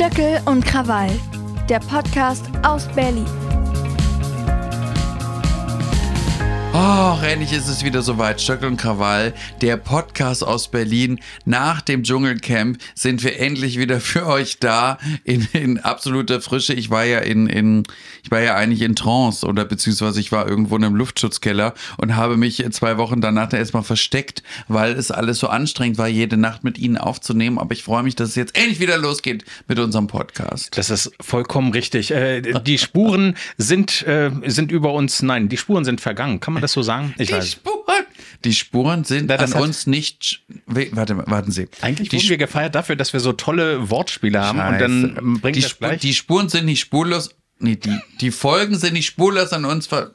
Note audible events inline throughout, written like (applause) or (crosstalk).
Stöckel und Krawall, der Podcast aus Berlin. Oh, endlich ist es wieder soweit. Stöckel und Krawall, der Podcast aus Berlin. Nach dem Dschungelcamp sind wir endlich wieder für euch da in, in absoluter Frische. Ich war ja in, in, ich war ja eigentlich in Trance oder beziehungsweise ich war irgendwo in einem Luftschutzkeller und habe mich zwei Wochen danach erstmal versteckt, weil es alles so anstrengend war, jede Nacht mit Ihnen aufzunehmen. Aber ich freue mich, dass es jetzt endlich wieder losgeht mit unserem Podcast. Das ist vollkommen richtig. Äh, die Spuren sind, äh, sind über uns, nein, die Spuren sind vergangen. Kann man das so sagen? Ich die weiß. Spuren, die Spuren sind Na, an uns nicht. Warte, warten Sie. Eigentlich die wurden wir gefeiert dafür, dass wir so tolle Wortspiele haben Scheiße. und dann bringt die, das gleich. die Spuren sind nicht spurlos. Nee, die, die Folgen sind nicht spurlos an uns ver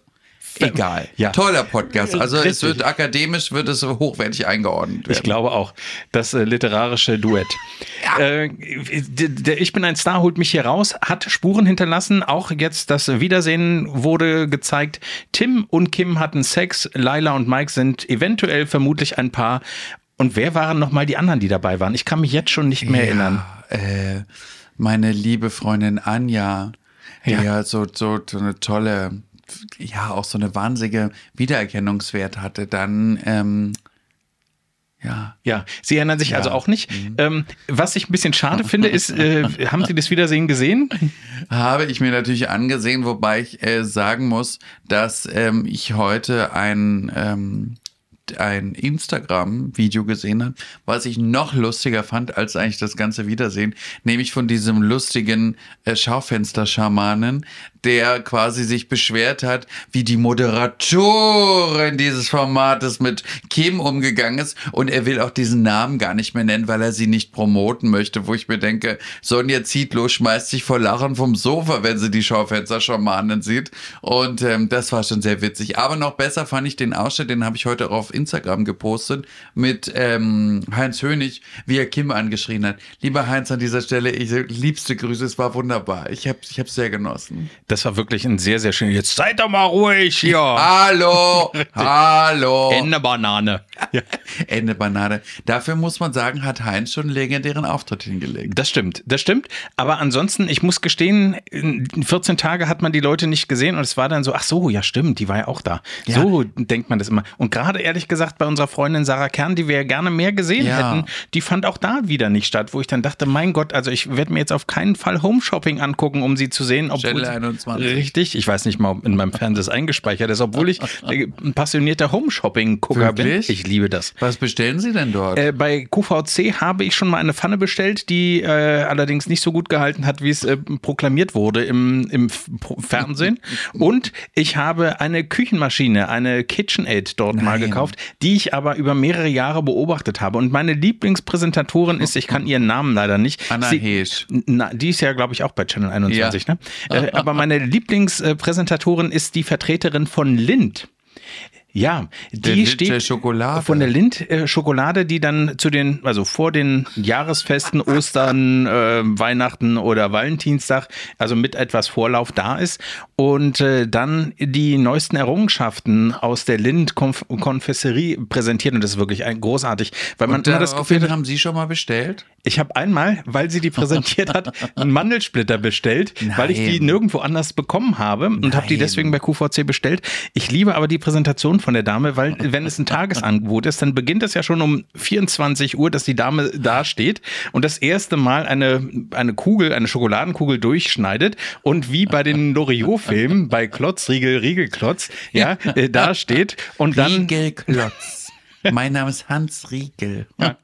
egal. Ja. Toller Podcast. Also Richtig. es wird akademisch, wird es hochwertig eingeordnet werden. Ich glaube auch. Das äh, literarische Duett. Ja. Äh, der Ich bin ein Star holt mich hier raus, hat Spuren hinterlassen. Auch jetzt das Wiedersehen wurde gezeigt. Tim und Kim hatten Sex. Laila und Mike sind eventuell vermutlich ein Paar. Und wer waren nochmal die anderen, die dabei waren? Ich kann mich jetzt schon nicht mehr ja, erinnern. Äh, meine liebe Freundin Anja, die ja, ja so, so, so eine tolle ja auch so eine wahnsinnige Wiedererkennungswert hatte, dann ähm, ja. Ja, Sie erinnern sich ja. also auch nicht. Mhm. Ähm, was ich ein bisschen schade (laughs) finde, ist, äh, haben Sie das Wiedersehen gesehen? Habe ich mir natürlich angesehen, wobei ich äh, sagen muss, dass ähm, ich heute ein ähm, ein Instagram-Video gesehen habe, was ich noch lustiger fand als eigentlich das ganze Wiedersehen, nämlich von diesem lustigen äh, Schaufenster-Schamanen, der quasi sich beschwert hat, wie die Moderatorin dieses Formates mit Kim umgegangen ist und er will auch diesen Namen gar nicht mehr nennen, weil er sie nicht promoten möchte, wo ich mir denke, Sonja Zietlow schmeißt sich vor Lachen vom Sofa, wenn sie die Schaufenster-Schamanen sieht und ähm, das war schon sehr witzig. Aber noch besser fand ich den Ausschnitt, den habe ich heute auf Instagram gepostet mit ähm, Heinz Hönig, wie er Kim angeschrien hat. Lieber Heinz, an dieser Stelle, ich liebste Grüße, es war wunderbar. Ich habe es ich sehr genossen. Das war wirklich ein sehr, sehr schön. Jetzt seid doch mal ruhig hier. (laughs) hallo, (laughs) hallo. Ende Banane. (laughs) Ende Banane. Dafür muss man sagen, hat Heinz schon einen legendären Auftritt hingelegt. Das stimmt, das stimmt. Aber ansonsten, ich muss gestehen, 14 Tage hat man die Leute nicht gesehen und es war dann so, ach so, ja stimmt, die war ja auch da. Ja. So denkt man das immer. Und gerade ehrlich ehrlich gesagt bei unserer Freundin Sarah Kern, die wir gerne mehr gesehen ja. hätten, die fand auch da wieder nicht statt, wo ich dann dachte, mein Gott, also ich werde mir jetzt auf keinen Fall Home Shopping angucken, um sie zu sehen. Obwohl 21. Richtig, ich weiß nicht mal, ob in meinem Fernseher eingespeichert ist, obwohl ich (laughs) ein passionierter Home Shopping-Gucker bin. Ich liebe das. Was bestellen Sie denn dort? Äh, bei QVC habe ich schon mal eine Pfanne bestellt, die äh, allerdings nicht so gut gehalten hat, wie es äh, proklamiert wurde im, im Fernsehen. (laughs) Und ich habe eine Küchenmaschine, eine KitchenAid dort Nein. mal gekauft die ich aber über mehrere Jahre beobachtet habe. Und meine Lieblingspräsentatorin ist, ich kann ihren Namen leider nicht. Anna Sie, Heesch. Na, die ist ja, glaube ich, auch bei Channel 21, ja. ne? Äh, aber meine Lieblingspräsentatorin ist die Vertreterin von Lind. Ja, die der steht Schokolade. von der Lind äh, Schokolade, die dann zu den, also vor den Jahresfesten, (laughs) Ostern, äh, Weihnachten oder Valentinstag, also mit etwas Vorlauf da ist und äh, dann die neuesten Errungenschaften aus der Lind Konf Konfesserie präsentiert und das ist wirklich ein, großartig, weil man und immer das Gefühl haben Sie schon mal bestellt? Ich habe einmal, weil sie die präsentiert hat, (laughs) einen Mandelsplitter bestellt, Nein. weil ich die nirgendwo anders bekommen habe und habe die deswegen bei QVC bestellt. Ich liebe aber die Präsentation von der Dame, weil wenn es ein Tagesangebot ist, dann beginnt es ja schon um 24 Uhr, dass die Dame da steht und das erste Mal eine, eine Kugel, eine Schokoladenkugel durchschneidet und wie bei den Loriot-Filmen, bei Klotz, Riegel, Riegelklotz, ja, äh, da steht und dann. Riegelklotz. Mein Name ist Hans Riegel. Ja.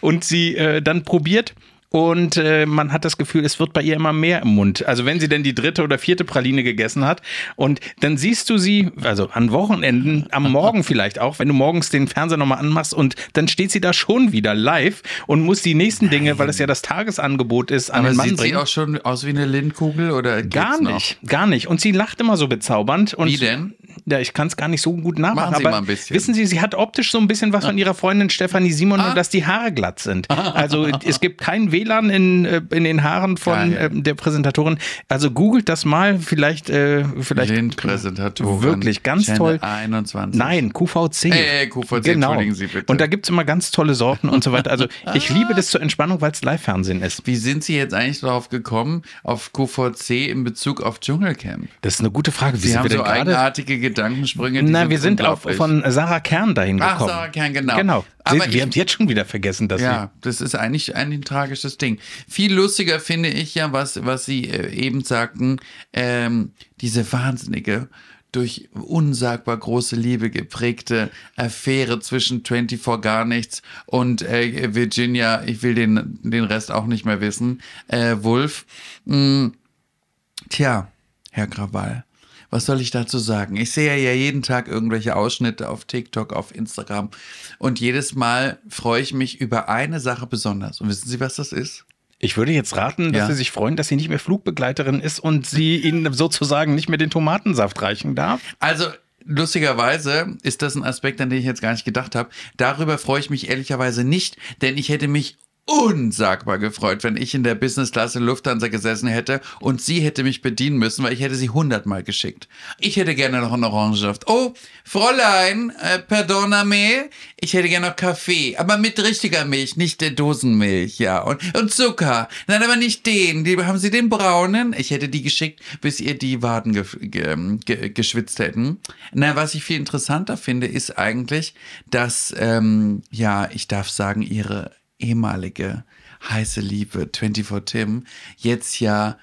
Und sie äh, dann probiert und äh, man hat das Gefühl, es wird bei ihr immer mehr im Mund. Also wenn sie denn die dritte oder vierte Praline gegessen hat und dann siehst du sie, also an Wochenenden, am Morgen vielleicht auch, wenn du morgens den Fernseher nochmal anmachst und dann steht sie da schon wieder live und muss die nächsten Nein. Dinge, weil es ja das Tagesangebot ist, an Aber den Mann sieht bringen. sie auch schon aus wie eine Lindkugel oder gar nicht, noch? gar nicht. Und sie lacht immer so bezaubernd. Und wie denn? Ja, ich kann es gar nicht so gut nachmachen. Machen Sie aber mal ein bisschen. wissen Sie, sie hat optisch so ein bisschen was von ihrer Freundin Stefanie Simon, nur dass die Haare glatt sind. Also (laughs) es gibt kein WLAN in, äh, in den Haaren von äh, der Präsentatorin. Also googelt das mal, vielleicht, äh, vielleicht Lindpräsentatorin. Wirklich, ganz Channel toll. 21. Nein, QVC. Äh, QVC, genau. entschuldigen Sie bitte. Und da gibt es immer ganz tolle Sorten und so weiter. Also (laughs) ich liebe das zur Entspannung, weil es Live-Fernsehen ist. Wie sind Sie jetzt eigentlich darauf gekommen, auf QVC in Bezug auf Dschungelcamp? Das ist eine gute Frage. Wie Sie sind haben so gerade? eigenartige Gedankensprünge. die Na, wir sind auf, unglaublich. von Sarah Kern dahin Ach, gekommen. Sarah Kern, genau. Genau. Aber wir haben jetzt schon wieder vergessen, dass Ja, das ist eigentlich, eigentlich ein tragisches Ding. Viel lustiger finde ich ja, was, was Sie äh, eben sagten, ähm, diese wahnsinnige, durch unsagbar große Liebe geprägte Affäre zwischen 24 gar nichts und äh, Virginia, ich will den, den Rest auch nicht mehr wissen, äh, Wolf. Mh, tja, Herr Krawall. Was soll ich dazu sagen? Ich sehe ja jeden Tag irgendwelche Ausschnitte auf TikTok, auf Instagram und jedes Mal freue ich mich über eine Sache besonders. Und wissen Sie, was das ist? Ich würde jetzt raten, dass Ja. Sie sich freuen, dass sie nicht mehr Flugbegleiterin ist und sie Ihnen sozusagen nicht mehr den Tomatensaft reichen darf. Also lustigerweise ist das ein Aspekt, an den ich jetzt gar nicht gedacht habe. Darüber freue ich mich ehrlicherweise nicht, denn ich hätte mich unsagbar gefreut, wenn ich in der Business-Klasse Lufthansa gesessen hätte und sie hätte mich bedienen müssen, weil ich hätte sie hundertmal geschickt. Ich hätte gerne noch einen Orangensaft. Oh, Fräulein, äh, pardoname, ich hätte gerne noch Kaffee, aber mit richtiger Milch, nicht der Dosenmilch, ja. Und, und Zucker. Nein, aber nicht den. Die, haben Sie den braunen? Ich hätte die geschickt, bis ihr die Waden ge ge ge geschwitzt hätten. Na, was ich viel interessanter finde, ist eigentlich, dass, ähm, ja, ich darf sagen, ihre ehemalige heiße Liebe 24 Tim jetzt ja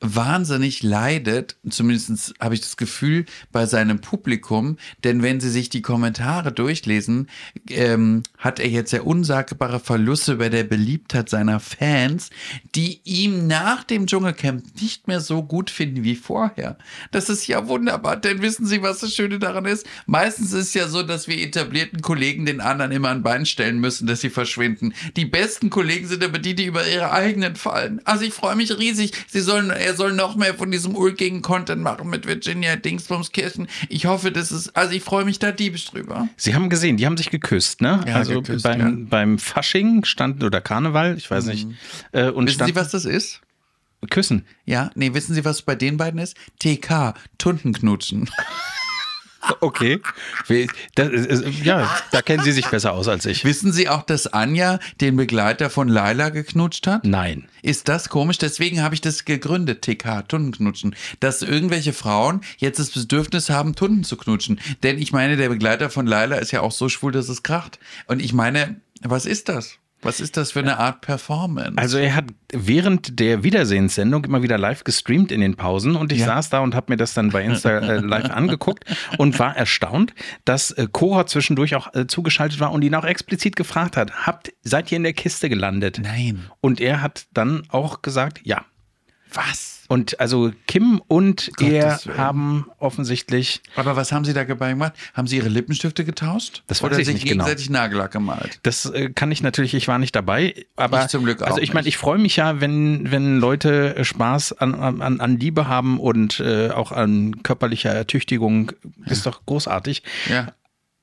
wahnsinnig leidet, zumindest habe ich das Gefühl bei seinem Publikum, denn wenn sie sich die Kommentare durchlesen, ähm, hat er jetzt sehr unsagbare Verluste bei der Beliebtheit seiner Fans, die ihm nach dem Dschungelcamp nicht mehr so gut finden wie vorher. Das ist ja wunderbar, denn wissen Sie, was das Schöne daran ist? Meistens ist ja so, dass wir etablierten Kollegen den anderen immer ein Bein stellen müssen, dass sie verschwinden. Die besten Kollegen sind aber die, die über ihre eigenen fallen. Also ich freue mich riesig. Sie sollen, er soll noch mehr von diesem ulkigen Content machen mit Virginia Dingsbumskirchen. Ich hoffe, das ist, also ich freue mich da diebisch drüber. Sie haben gesehen, die haben sich geküsst, ne? Ja, also geküsst, beim, ja. beim Fasching stand oder Karneval, ich weiß nicht. Äh, und Wissen stand Sie, was das ist? Küssen. Ja, nee, wissen Sie, was bei den beiden ist? TK, Tuntenknutschen. (laughs) (laughs) Okay. Ist- ja, da kennen Sie sich besser aus als ich. Wissen Sie auch, dass Anja den Begleiter von Laila geknutscht hat? Nein. Ist das komisch? Deswegen habe ich das gegründet, TK, Tuntenknutschen. Dass irgendwelche Frauen jetzt das Bedürfnis haben, Tunden zu knutschen. Denn ich meine, der Begleiter von Laila ist ja auch so schwul, dass es kracht. Und ich meine, was ist das? Was ist das für eine Art Performance? Also er hat während der Wiedersehenssendung immer wieder live gestreamt in den Pausen und ich Ja. saß da und habe mir das dann bei Insta äh, live (laughs) angeguckt und war erstaunt, dass äh, Cora zwischendurch auch äh, zugeschaltet war und ihn auch explizit gefragt hat, habt, seid ihr in der Kiste gelandet? Nein. Und er hat dann auch gesagt, ja. Was? Und also Kim und Gottes er Willen. haben offensichtlich Aber was haben Sie da dabei gemacht? Haben Sie Ihre Lippenstifte getauscht? Das weiß Oder ich sich nicht genau. gegenseitig Nagellack gemalt? Das äh, kann ich natürlich, ich war nicht dabei, aber Ich zum Glück auch also ich meine, ich freue mich ja, wenn, wenn Leute äh, Spaß an, an, an Liebe haben und äh, auch an körperlicher Ertüchtigung. Ist doch großartig. Ja.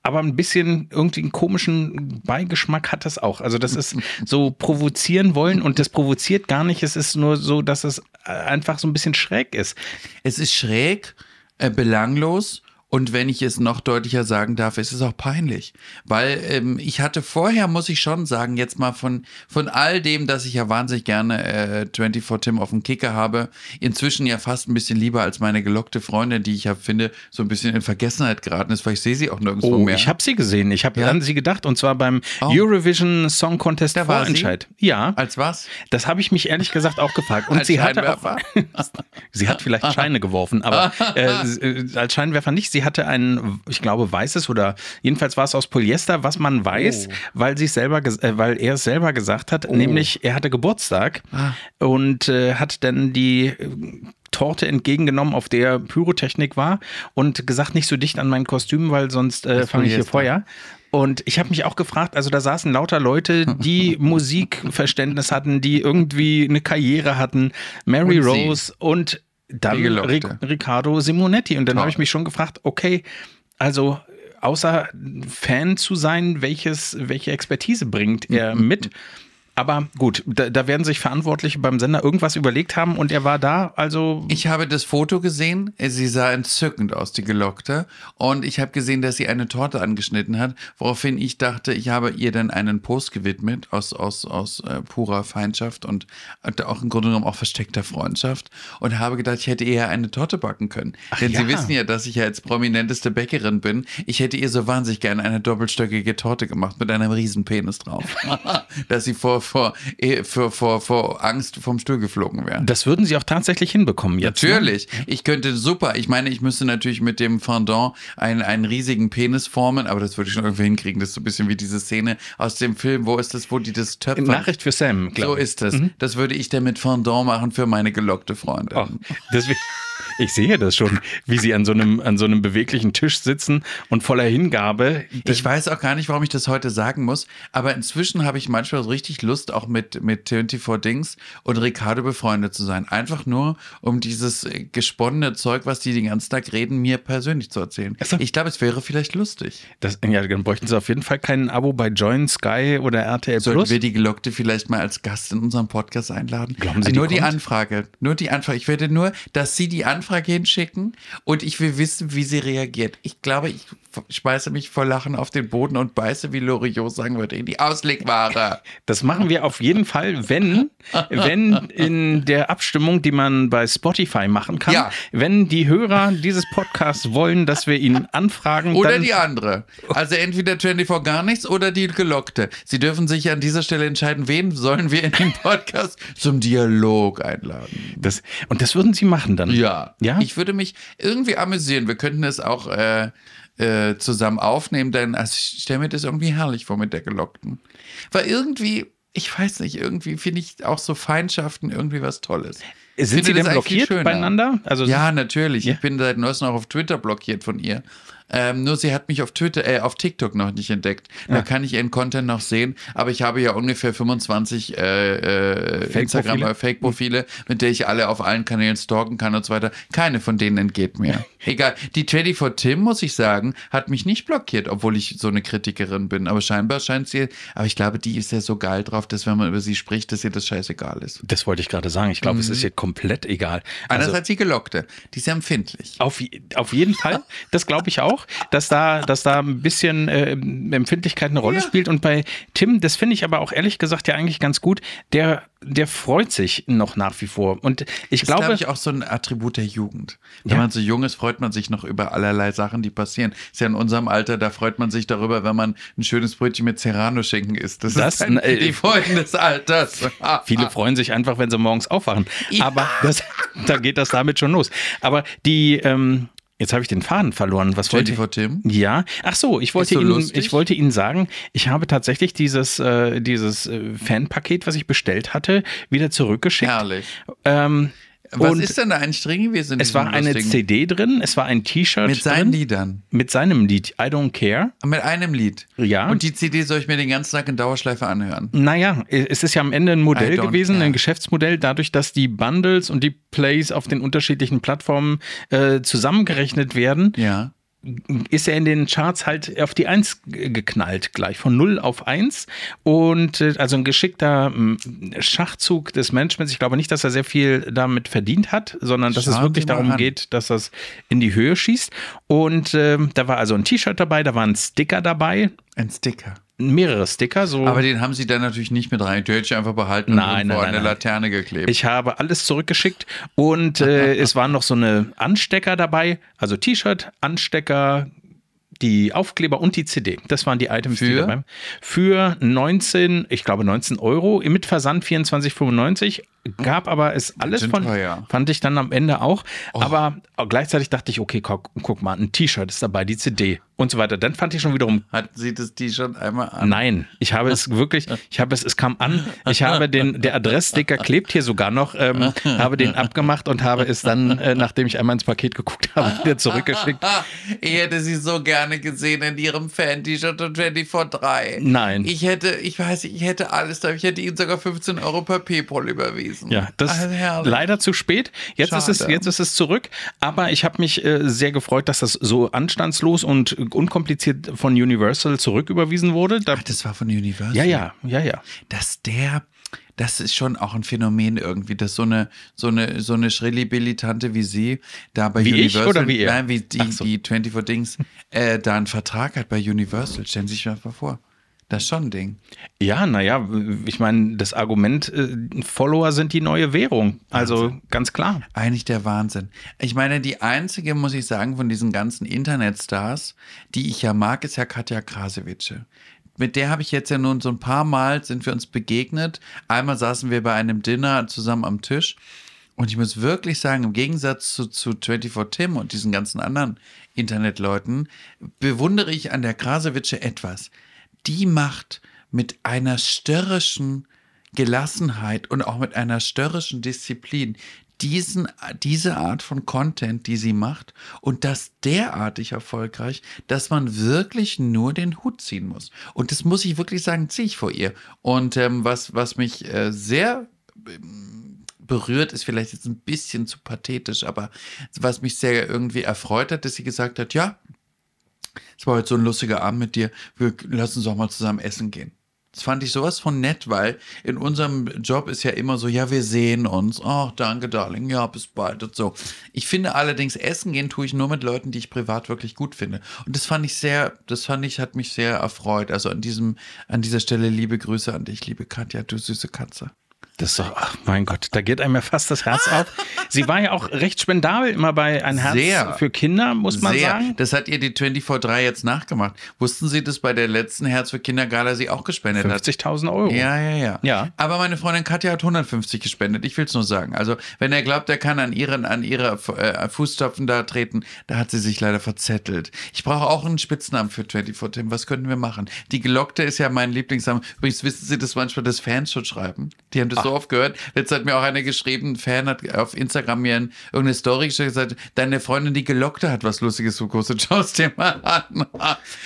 Aber ein bisschen irgendwie einen komischen Beigeschmack hat das auch. Also das ist so provozieren wollen und das provoziert gar nicht. Es ist nur so, dass es äh, einfach so ein bisschen schräg ist. Es ist schräg, äh, belanglos und wenn ich es noch deutlicher sagen darf, es ist auch peinlich. Weil ähm, ich hatte vorher, muss ich schon sagen, jetzt mal von, von all dem, dass ich ja wahnsinnig gerne äh, 24 Tim auf dem Kicker habe, inzwischen ja fast ein bisschen lieber als meine gelockte Freundin, die ich ja finde, so ein bisschen in Vergessenheit geraten ist, weil ich sehe sie auch nirgendwo Oh, mehr. ich habe sie gesehen. Ich habe Ja? an sie gedacht und zwar beim Oh. Eurovision Song Contest Da? Vorentscheid. Ja. Als was? Das habe ich mich ehrlich gesagt auch gefragt. Und Als sie hatte auch, (laughs) sie hat vielleicht Scheine geworfen, aber (laughs) äh, äh, als Scheinwerfer nicht. Sie hatte ein, ich glaube, weißes oder jedenfalls war es aus Polyester, was man weiß, Oh. weil sie selber, äh, weil er es selber gesagt hat, nämlich er hatte Geburtstag Ah. und äh, hat dann die äh, Torte entgegengenommen, auf der Pyrotechnik war und gesagt, nicht so dicht an mein Kostüm, weil sonst äh, fange ich hier. Feuer. Und ich habe mich auch gefragt, also da saßen lauter Leute, die (laughs) Musikverständnis hatten, die irgendwie eine Karriere hatten, Mary Und sie. Rose und dann Ric Riccardo Simonetti. Und dann habe ich mich schon gefragt, okay, also außer Fan zu sein, welches, welche Expertise bringt er mhm. mit? Aber gut, da, da, werden sich Verantwortliche beim Sender irgendwas überlegt haben und er war da, also. Ich habe das Foto gesehen, sie sah entzückend aus, die Gelockte. Und ich habe gesehen, dass sie eine Torte angeschnitten hat, woraufhin ich dachte, ich habe ihr dann einen Post gewidmet aus, aus, aus äh, purer Feindschaft und auch im Grunde genommen auch versteckter Freundschaft und habe gedacht, ich hätte eher eine Torte backen können. Ach, Denn ja. Sie wissen ja, dass ich ja jetzt prominenteste Bäckerin bin. Ich hätte ihr so wahnsinnig gerne eine doppelstöckige Torte gemacht mit einem riesen Penis drauf. (laughs) dass sie vor vor, eh, vor, vor, Angst vom Stuhl geflogen wären. Das würden Sie auch tatsächlich hinbekommen jetzt. Ne? Natürlich. Ne? Ich könnte super. Ich meine, ich müsste natürlich mit dem Fondant einen, einen riesigen Penis formen, aber das würde ich schon irgendwie hinkriegen. Das ist so ein bisschen wie diese Szene aus dem Film. Wo ist das, wo die das töpfern? Nachricht für Sam, glaube ich. So ist das. Mhm. Das würde ich dann mit Fondant machen für meine gelockte Freundin. Oh, deswegen. Ich sehe das schon, wie sie an so einem, an so einem beweglichen Tisch sitzen und voller Hingabe. Ich weiß auch gar nicht, warum ich das heute sagen muss, aber inzwischen habe ich manchmal so richtig Lust, auch mit, mit 24 Dings und Ricardo befreundet zu sein. Einfach nur, um dieses gesponnene Zeug, was die den ganzen Tag reden, mir persönlich zu erzählen. So. Ich glaube, es wäre vielleicht lustig. Das, ja, dann bräuchten sie auf jeden Fall kein Abo bei Join, Sky oder RTL Sollten Plus. wir die Gelockte vielleicht mal als Gast in unserem Podcast einladen? Glauben Sie, nur die, die Anfrage. Nur die Anfrage. Ich werde nur, dass Sie die Anfrage hinschicken und ich will wissen, wie sie reagiert. Ich glaube, ich schmeiße mich vor Lachen auf den Boden und beiße, wie Loriot sagen würde, in die Auslegware. Das machen wir auf jeden Fall, wenn, wenn in der Abstimmung, die man bei Spotify machen kann, ja. wenn die Hörer dieses Podcasts wollen, dass wir ihn anfragen. Oder die andere. Also entweder 24 gar nichts oder die Gelockte. Sie dürfen sich an dieser Stelle entscheiden, wen sollen wir in den Podcast zum Dialog einladen. Das, und das würden Sie machen dann? Ja. ja. Ich würde mich irgendwie amüsieren. Wir könnten es auch äh, äh, zusammen aufnehmen, denn also ich stelle mir das irgendwie herrlich vor mit der Gelockten. Weil irgendwie, ich weiß nicht, irgendwie finde ich auch so Feindschaften irgendwie was Tolles. Sind Sie denn blockiert beieinander? Also ja, natürlich. Ja? Ich bin seit neuestem auch auf Twitter blockiert von ihr. Ähm, nur sie hat mich auf Twitter, äh, auf TikTok noch nicht entdeckt. Da ja. kann ich ihren Content noch sehen. Aber ich habe ja ungefähr 25 äh, äh, Instagram Fake-Profile, mit der ich alle auf allen Kanälen stalken kann und so weiter. Keine von denen entgeht mir. (laughs) Egal. Die 24 Tim, muss ich sagen, hat mich nicht blockiert, obwohl ich so eine Kritikerin bin. Aber scheinbar scheint sie, aber ich glaube, die ist ja so geil drauf, dass wenn man über sie spricht, dass ihr das scheißegal ist. Das wollte ich gerade sagen. Ich glaube, mhm. es ist ihr komplett egal. Also, Einerseits die Gelockte. Die ist ja empfindlich. Auf, auf jeden Fall. (laughs) Das glaube ich auch auch, dass da, dass da ein bisschen äh, Empfindlichkeit eine Rolle ja. spielt. Und bei Tim, das finde ich aber auch ehrlich gesagt ja eigentlich ganz gut, der, der freut sich noch nach wie vor. Und ich das glaube. Das ist, glaube ich, auch so ein Attribut der Jugend. Wenn ja. man so jung ist, freut man sich noch über allerlei Sachen, die passieren. Ist ja in unserem Alter, da freut man sich darüber, wenn man ein schönes Brötchen mit Serrano-Schinken isst. Das, das ist äh, die Freuden des Alters. (laughs) Viele freuen sich einfach, wenn sie morgens aufwachen. Ja. Aber das, da geht das damit schon los. Aber die, ähm, Jetzt habe ich den Faden verloren. Was wollte ich? Ja. Ach so, ich wollte so Ihnen, ich wollte Ihnen sagen, ich habe tatsächlich dieses, äh, dieses äh, Fanpaket, was ich bestellt hatte, wieder zurückgeschickt. Herrlich. Ähm, was und ist denn da eigentlich drin gewesen? Es war eine? CD drin, es war ein T-Shirt. Mit seinen drin, Liedern. Mit seinem Lied, I Don't Care. Mit einem Lied. Ja. Und die CD soll ich mir den ganzen Tag in Dauerschleife anhören. Naja, es ist ja am Ende ein Modell gewesen, care. ein Geschäftsmodell, dadurch, dass die Bundles und die Plays auf den unterschiedlichen Plattformen äh, zusammengerechnet werden. Ja ist er in den Charts halt auf die Eins geknallt, gleich von 0 auf 1. Und äh, also ein geschickter Schachzug des Managements. Ich glaube nicht, dass er sehr viel damit verdient hat, sondern dass Schauen es wirklich darum an. geht, dass das in die Höhe schießt. Und äh, da war also ein T-Shirt dabei, da war ein Sticker dabei. Ein Sticker mehrere Sticker. So. Aber den haben sie dann natürlich nicht mit rein. Die hätte ich einfach behalten nein, und vor eine nein. Laterne geklebt. Ich habe alles zurückgeschickt und äh, (laughs) es waren noch so eine Anstecker dabei. Also T-Shirt, Anstecker, die Aufkleber und die CD. Das waren die Items, für? die dabei Für 19, ich glaube 19 Euro, mit Versand 24,95. Gab aber es alles von, teuer. fand ich dann am Ende auch. Oh. Aber gleichzeitig dachte ich, okay, guck, guck mal, ein T-Shirt ist dabei, die CD und so weiter. Dann fand ich schon wiederum. Hat sie das die schon einmal an? Nein, ich habe es wirklich, ich habe es, es kam an, ich habe den, der Adresssticker klebt hier sogar noch, ähm, habe den abgemacht und habe es dann, äh, nachdem ich einmal ins Paket geguckt habe, wieder zurückgeschickt. (laughs) ich hätte sie so gerne gesehen in ihrem Fan-T-Shirt und 24-3. Nein. Ich hätte, ich weiß, ich hätte alles da, ich hätte ihnen sogar 15 Euro per Paypal überwiesen. Ja, das ist also leider zu spät. Jetzt ist es, jetzt ist es zurück, aber ich habe mich äh, sehr gefreut, dass das so anstandslos und unkompliziert von Universal zurücküberwiesen wurde. Da, Ach, das war von Universal? Ja, ja, ja, ja. Dass der, das ist schon auch ein Phänomen irgendwie, dass so eine, so eine, so eine Schrilli-Billy-Tante wie sie da bei wie Universal, ich oder wie er? nein, wie die, so. die 24 Dings, äh, da einen Vertrag hat bei Universal. Stellen Sie sich mal vor. Das ist schon ein Ding. Ja, naja, ich meine, das Argument, äh, Follower sind die neue Währung. Also Wahnsinn. ganz klar. Eigentlich der Wahnsinn. Ich meine, die einzige, muss ich sagen, von diesen ganzen Internetstars, die ich ja mag, ist ja Katja Krasewitsche. Mit der habe ich jetzt ja nun so ein paar Mal sind wir uns begegnet. Einmal saßen wir bei einem Dinner zusammen am Tisch. Und ich muss wirklich sagen, im Gegensatz zu, zu 24 Tim und diesen ganzen anderen Internetleuten, bewundere ich an der Krasewitsche etwas die macht mit einer störrischen Gelassenheit und auch mit einer störrischen Disziplin diesen, diese Art von Content, die sie macht und das derartig erfolgreich, dass man wirklich nur den Hut ziehen muss. Und das muss ich wirklich sagen, ziehe ich vor ihr. Und ähm, was, was mich äh, sehr ähm, berührt, ist vielleicht jetzt ein bisschen zu pathetisch, aber was mich sehr irgendwie erfreut hat, dass sie gesagt hat, ja, es war heute so ein lustiger Abend mit dir, wir lassen uns doch mal zusammen essen gehen. Das fand ich sowas von nett, weil in unserem Job ist ja immer so, ja, wir sehen uns. Ach, danke, Darling. Ja, bis bald und so. Ich finde allerdings, essen gehen tue ich nur mit Leuten, die ich privat wirklich gut finde. Und das fand ich sehr, das fand ich, hat mich sehr erfreut. Also an diesem, an dieser Stelle liebe Grüße an dich, liebe Katja, du süße Katze. Das ist doch, ach mein Gott, da geht einem ja fast das Herz auf. Sie war ja auch recht spendabel immer bei Ein Herz Sehr. für Kinder, muss man Sehr. sagen. Das hat ihr die 24-3 jetzt nachgemacht. Wussten Sie, dass bei der letzten Herz für Kinder Gala sie auch gespendet 50 hat? 50.000 Euro. Ja, ja, ja, ja. Aber meine Freundin Katja hat 150 gespendet. Ich will es nur sagen. Also, wenn er glaubt, er kann an ihren, an ihre äh, Fußstapfen da treten, da hat sie sich leider verzettelt. Ich brauche auch einen Spitznamen für 24 Tim. Was könnten wir machen? Die Gelockte ist ja mein Lieblingsname. Übrigens wissen Sie, dass manchmal das Fans schon schreiben. Die haben das Ach. So oft gehört. Jetzt hat mir auch einer geschrieben, ein Fan hat auf Instagram mir irgendeine Story und gesagt, deine Freundin, die Gelockte, hat was Lustiges zu Kurse. Schau es dir mal an.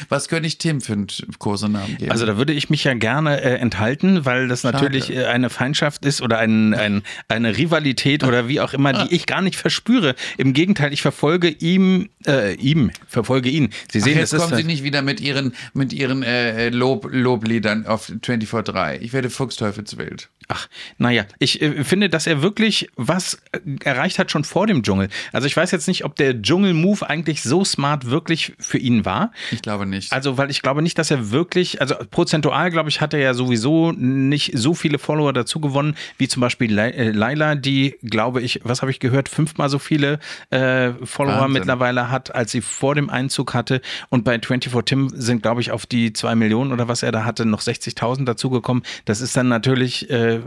Was könnte ich Tim für einen Kursenamen geben? Also da würde ich mich ja gerne äh, enthalten, weil das Schade. natürlich äh, eine Feindschaft ist oder ein, ein, eine Rivalität oder wie auch immer, die (laughs) ich gar nicht verspüre. Im Gegenteil, ich verfolge ihm, äh, ihm, verfolge ihn. Sie sehen, Ach, jetzt kommen Sie nicht wieder mit Ihren, mit Ihren äh, Lob, Lobliedern auf 24-3. Ich werde Fuchsteufelswild. Ach, naja, ich äh, finde, dass er wirklich was äh, erreicht hat schon vor dem Dschungel. Also ich weiß jetzt nicht, ob der Dschungel-Move eigentlich so smart wirklich für ihn war. Ich glaube nicht. Also, weil ich glaube nicht, dass er wirklich, also prozentual, glaube ich, hat er ja sowieso nicht so viele Follower dazu gewonnen, wie zum Beispiel äh, Laila, die, glaube ich, was habe ich gehört, fünfmal so viele äh, Follower Wahnsinn. mittlerweile hat, als sie vor dem Einzug hatte. Und bei 24 Tim sind, glaube ich, auf die zwei Millionen oder was er da hatte, noch 60.000 dazugekommen. Das ist dann natürlich äh,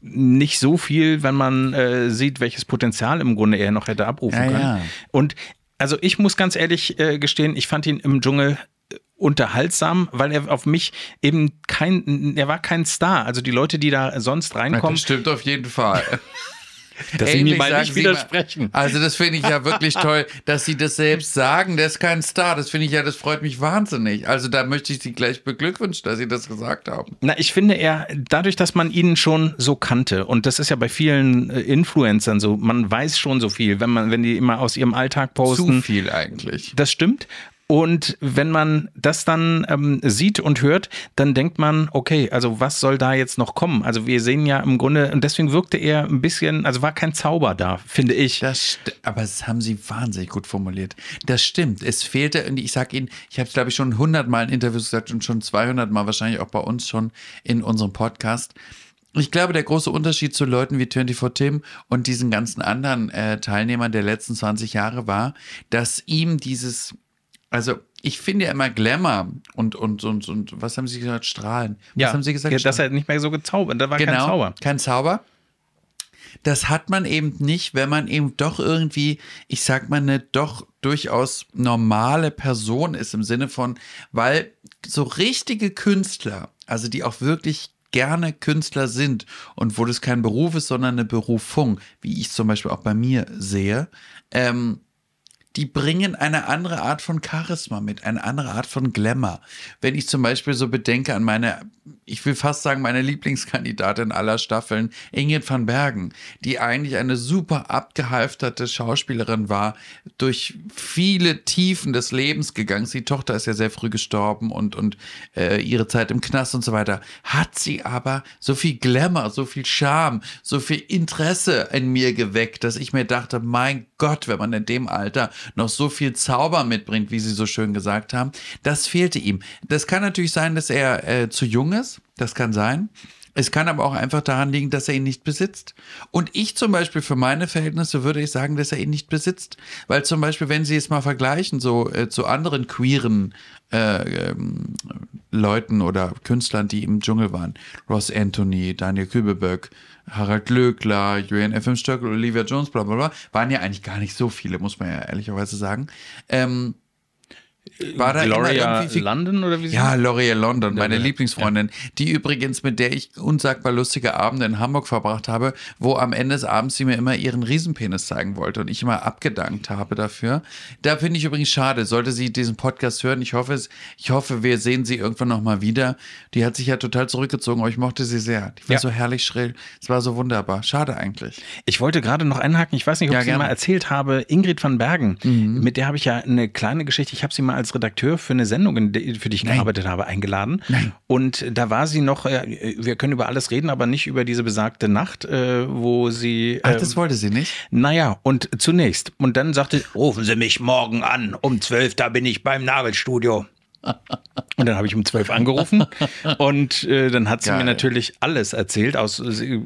nicht so viel, wenn man äh, sieht, welches Potenzial im Grunde er noch hätte abrufen ja, können. Ja. Und also ich muss ganz ehrlich äh, gestehen, ich fand ihn im Dschungel äh, unterhaltsam, weil er auf mich eben kein, er war kein Star. Also die Leute, die da sonst reinkommen. Das stimmt auf jeden Fall. (laughs) Dass Sie mir mal nicht widersprechen. Mal, also das finde ich ja wirklich (laughs) toll, dass Sie das selbst sagen. Der ist kein Star. Das finde ich ja, das freut mich wahnsinnig. Also da möchte ich Sie gleich beglückwünschen, dass Sie das gesagt haben. Na, ich finde er, dadurch, dass man ihn schon so kannte, und das ist ja bei vielen äh, Influencern so, man weiß schon so viel, wenn man, wenn die immer aus ihrem Alltag posten. Zu viel eigentlich. Das stimmt. Und wenn man das dann ähm, sieht und hört, dann denkt man, okay, also was soll da jetzt noch kommen? Also wir sehen ja im Grunde, und deswegen wirkte er ein bisschen, also war kein Zauber da, finde ich. Das, aber das haben Sie wahnsinnig gut formuliert. Das stimmt. Es fehlte, und ich sage Ihnen, ich habe es glaube ich schon 100 Mal in Interviews gesagt und schon 200 Mal wahrscheinlich auch bei uns schon in unserem Podcast. Ich glaube, der große Unterschied zu Leuten wie 24 Tim und diesen ganzen anderen äh, Teilnehmern der letzten 20 Jahre war, dass ihm dieses also ich finde ja immer Glamour und, und, und, und was haben Sie gesagt? Strahlen. Was ja, haben Sie gesagt? Ja, dass er nicht mehr so gezaubert, da war genau, kein Zauber. Kein Zauber. das hat man eben nicht, wenn man eben doch irgendwie, ich sag mal, eine doch durchaus normale Person ist im Sinne von, weil so richtige Künstler, also die auch wirklich gerne Künstler sind und wo das kein Beruf ist, sondern eine Berufung, wie ich zum Beispiel auch bei mir sehe, ähm, die bringen eine andere Art von Charisma mit, eine andere Art von Glamour. Wenn ich zum Beispiel so bedenke an meine, ich will fast sagen, meine Lieblingskandidatin aller Staffeln, Ingrid van Bergen, die eigentlich eine super abgehalfterte Schauspielerin war, durch viele Tiefen des Lebens gegangen. Die Tochter ist ja sehr früh gestorben und, und äh, ihre Zeit im Knast und so weiter. Hat sie aber so viel Glamour, so viel Charme, so viel Interesse in mir geweckt, dass ich mir dachte, mein Gott, wenn man in dem Alter noch so viel Zauber mitbringt, wie Sie so schön gesagt haben. Das fehlte ihm. Das kann natürlich sein, dass er äh, zu jung ist. Das kann sein. Es kann aber auch einfach daran liegen, dass er ihn nicht besitzt. Und ich zum Beispiel für meine Verhältnisse würde ich sagen, dass er ihn nicht besitzt. Weil zum Beispiel, wenn Sie es mal vergleichen, so äh, zu anderen queeren äh, ähm, Leuten oder Künstlern, die im Dschungel waren, Ross Anthony, Daniel Kübelböck, Harald Glöckler, Julian F.M. Stöckel, Olivia Jones, bla bla bla, waren ja eigentlich gar nicht so viele, muss man ja ehrlicherweise sagen. Ähm, war da Gloria London oder wie sie Ja, Gloria London, meine ja, Lieblingsfreundin, ja. die übrigens, mit der ich unsagbar lustige Abende in Hamburg verbracht habe, wo am Ende des Abends sie mir immer ihren Riesenpenis zeigen wollte und ich immer abgedankt habe dafür. Da finde ich übrigens schade, sollte sie diesen Podcast hören. Ich hoffe, ich hoffe, wir sehen sie irgendwann nochmal wieder. Die hat sich ja total zurückgezogen, aber ich mochte sie sehr. Die war ja. so herrlich schrill. Es war so wunderbar. Schade eigentlich. Ich wollte gerade noch einhaken, ich weiß nicht, ob ich sie mal erzählt habe, Ingrid van Bergen, mhm. mit der habe ich ja eine kleine Geschichte, ich habe sie mal als Redakteur für eine Sendung, für die ich Nein. gearbeitet habe, eingeladen. Nein. Und da war sie noch, äh, wir können über alles reden, aber nicht über diese besagte Nacht, äh, wo sie. Ach, das ähm, wollte sie nicht? Naja, und zunächst. Und dann sagte, rufen Sie mich morgen an, um zwölf, da bin ich beim Nagelstudio. Und dann habe ich um zwölf angerufen und äh, dann hat sie Geil. mir natürlich alles erzählt. Aus, sie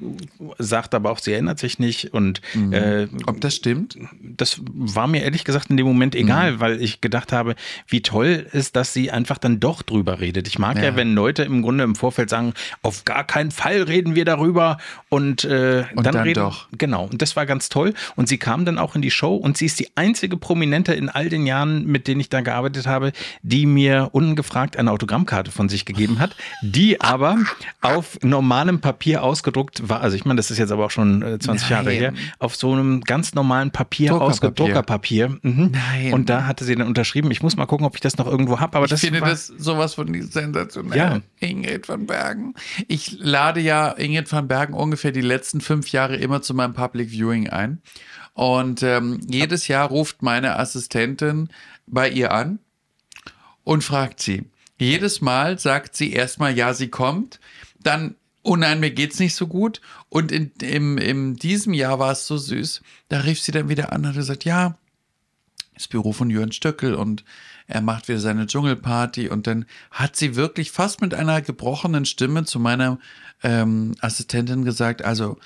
sagt aber auch, sie erinnert sich nicht. Und mhm. äh, ob das stimmt? Das war mir ehrlich gesagt in dem Moment egal, mhm. weil ich gedacht habe, wie toll ist, dass sie einfach dann doch drüber redet. Ich mag ja, ja wenn Leute im Grunde im Vorfeld sagen, auf gar keinen Fall reden wir darüber und, äh, und dann, dann reden. Doch. Genau. Und das war ganz toll. Und sie kam dann auch in die Show und sie ist die einzige Prominente in all den Jahren, mit denen ich da gearbeitet habe, die mir ungefragt eine Autogrammkarte von sich gegeben hat, die aber auf normalem Papier ausgedruckt war. Also ich meine, das ist jetzt aber auch schon 20 äh, Nein. Jahre her. Auf so einem ganz normalen Papier ausgedruckt. Druckerpapier. Mhm. Nein. Und da hatte sie dann unterschrieben. Ich muss mal gucken, ob ich das noch irgendwo habe. Aber ich das finde das sowas von sensationell. Ja. Ingrid van Bergen. Ich lade ja Ingrid van Bergen ungefähr die letzten fünf Jahre immer zu meinem Public Viewing ein. Und ähm, jedes Jahr ruft meine Assistentin bei ihr an und fragt sie. Jedes Mal sagt sie erstmal, ja, sie kommt, dann, oh nein, mir geht's nicht so gut. Und in, im, in diesem Jahr war es so süß. Da rief sie dann wieder an und hat gesagt, ja, das Büro von Jürgen Stöckel und er macht wieder seine Dschungelparty und dann hat sie wirklich fast mit einer gebrochenen Stimme zu meiner ähm, Assistentin gesagt, also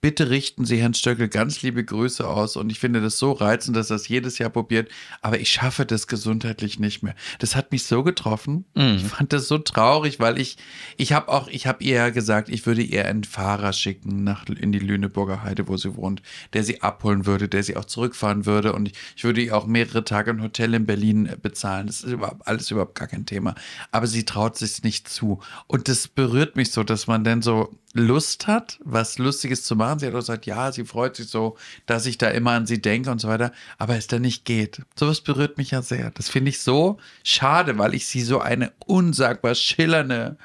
Bitte richten Sie Herrn Stöckel ganz liebe Grüße aus und ich finde das so reizend, dass er das jedes Jahr probiert, aber ich schaffe das gesundheitlich nicht mehr. Das hat mich so getroffen. Mhm. Ich fand das so traurig, weil ich, ich habe auch, ich habe ihr ja gesagt, ich würde ihr einen Fahrer schicken nach in die Lüneburger Heide, wo sie wohnt, der sie abholen würde, der sie auch zurückfahren würde und ich, ich würde ihr auch mehrere Tage ein Hotel in Berlin bezahlen. Das ist überhaupt, alles überhaupt gar kein Thema. Aber sie traut sich nicht zu und das berührt mich so, dass man dann so Lust hat, was Lustiges zu machen. Sie hat auch gesagt, ja, sie freut sich so, dass ich da immer an sie denke und so weiter, aber es dann nicht geht. Sowas berührt mich ja sehr. Das finde ich so schade, weil ich sie so eine unsagbar schillernde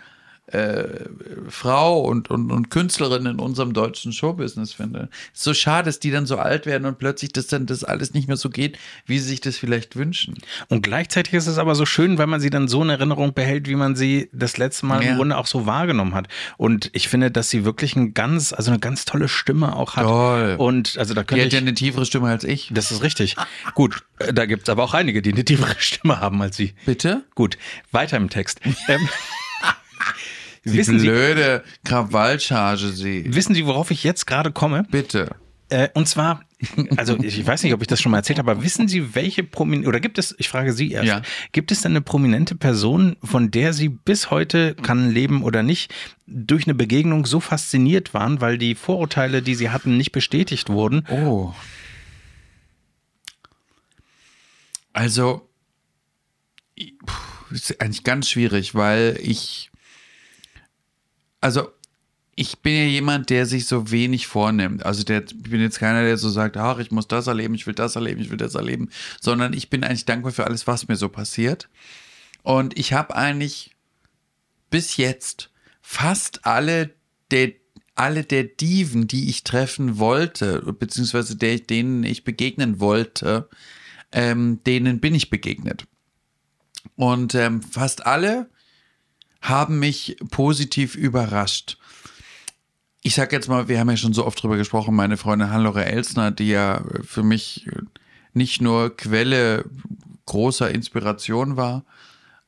äh, Frau und, und, und Künstlerin in unserem deutschen Showbusiness finde. ist so schade, dass die dann so alt werden und plötzlich das dann das alles nicht mehr so geht, wie sie sich das vielleicht wünschen. Und gleichzeitig ist es aber so schön, weil man sie dann so in Erinnerung behält, wie man sie das letzte Mal ja. im Grunde auch so wahrgenommen hat. Und ich finde, dass sie wirklich ein ganz, also eine ganz tolle Stimme auch hat. Toll. Und also da könnte die hat ja eine tiefere Stimme als ich. Das ist richtig. Gut, äh, da gibt es aber auch einige, die eine tiefere Stimme haben als sie. Bitte? Gut, weiter im Text. (laughs) ähm, die wissen blöde Krawallcharge Sie. Wissen Sie, worauf ich jetzt gerade komme? Bitte. Äh, und zwar also ich weiß nicht, ob ich das schon mal erzählt habe, aber wissen Sie, welche prominente, oder gibt es, ich frage Sie erst, Ja. gibt es denn eine prominente Person, von der Sie bis heute, kann leben oder nicht, durch eine Begegnung so fasziniert waren, weil die Vorurteile, die Sie hatten, nicht bestätigt wurden? Oh. Also, ist eigentlich ganz schwierig, weil ich, also, ich bin ja jemand, der sich so wenig vornimmt. Also, der, ich bin jetzt keiner, der so sagt, ach, ich muss das erleben, ich will das erleben, ich will das erleben, sondern ich bin eigentlich dankbar für alles, was mir so passiert. Und ich habe eigentlich bis jetzt fast alle der alle der Diven, die ich treffen wollte, beziehungsweise der, denen ich begegnen wollte, ähm, denen bin ich begegnet. Und ähm, fast alle haben mich positiv überrascht. Ich sag jetzt mal, wir haben ja schon so oft drüber gesprochen, meine Freundin Hannelore Elsner, die ja für mich nicht nur Quelle großer Inspiration war,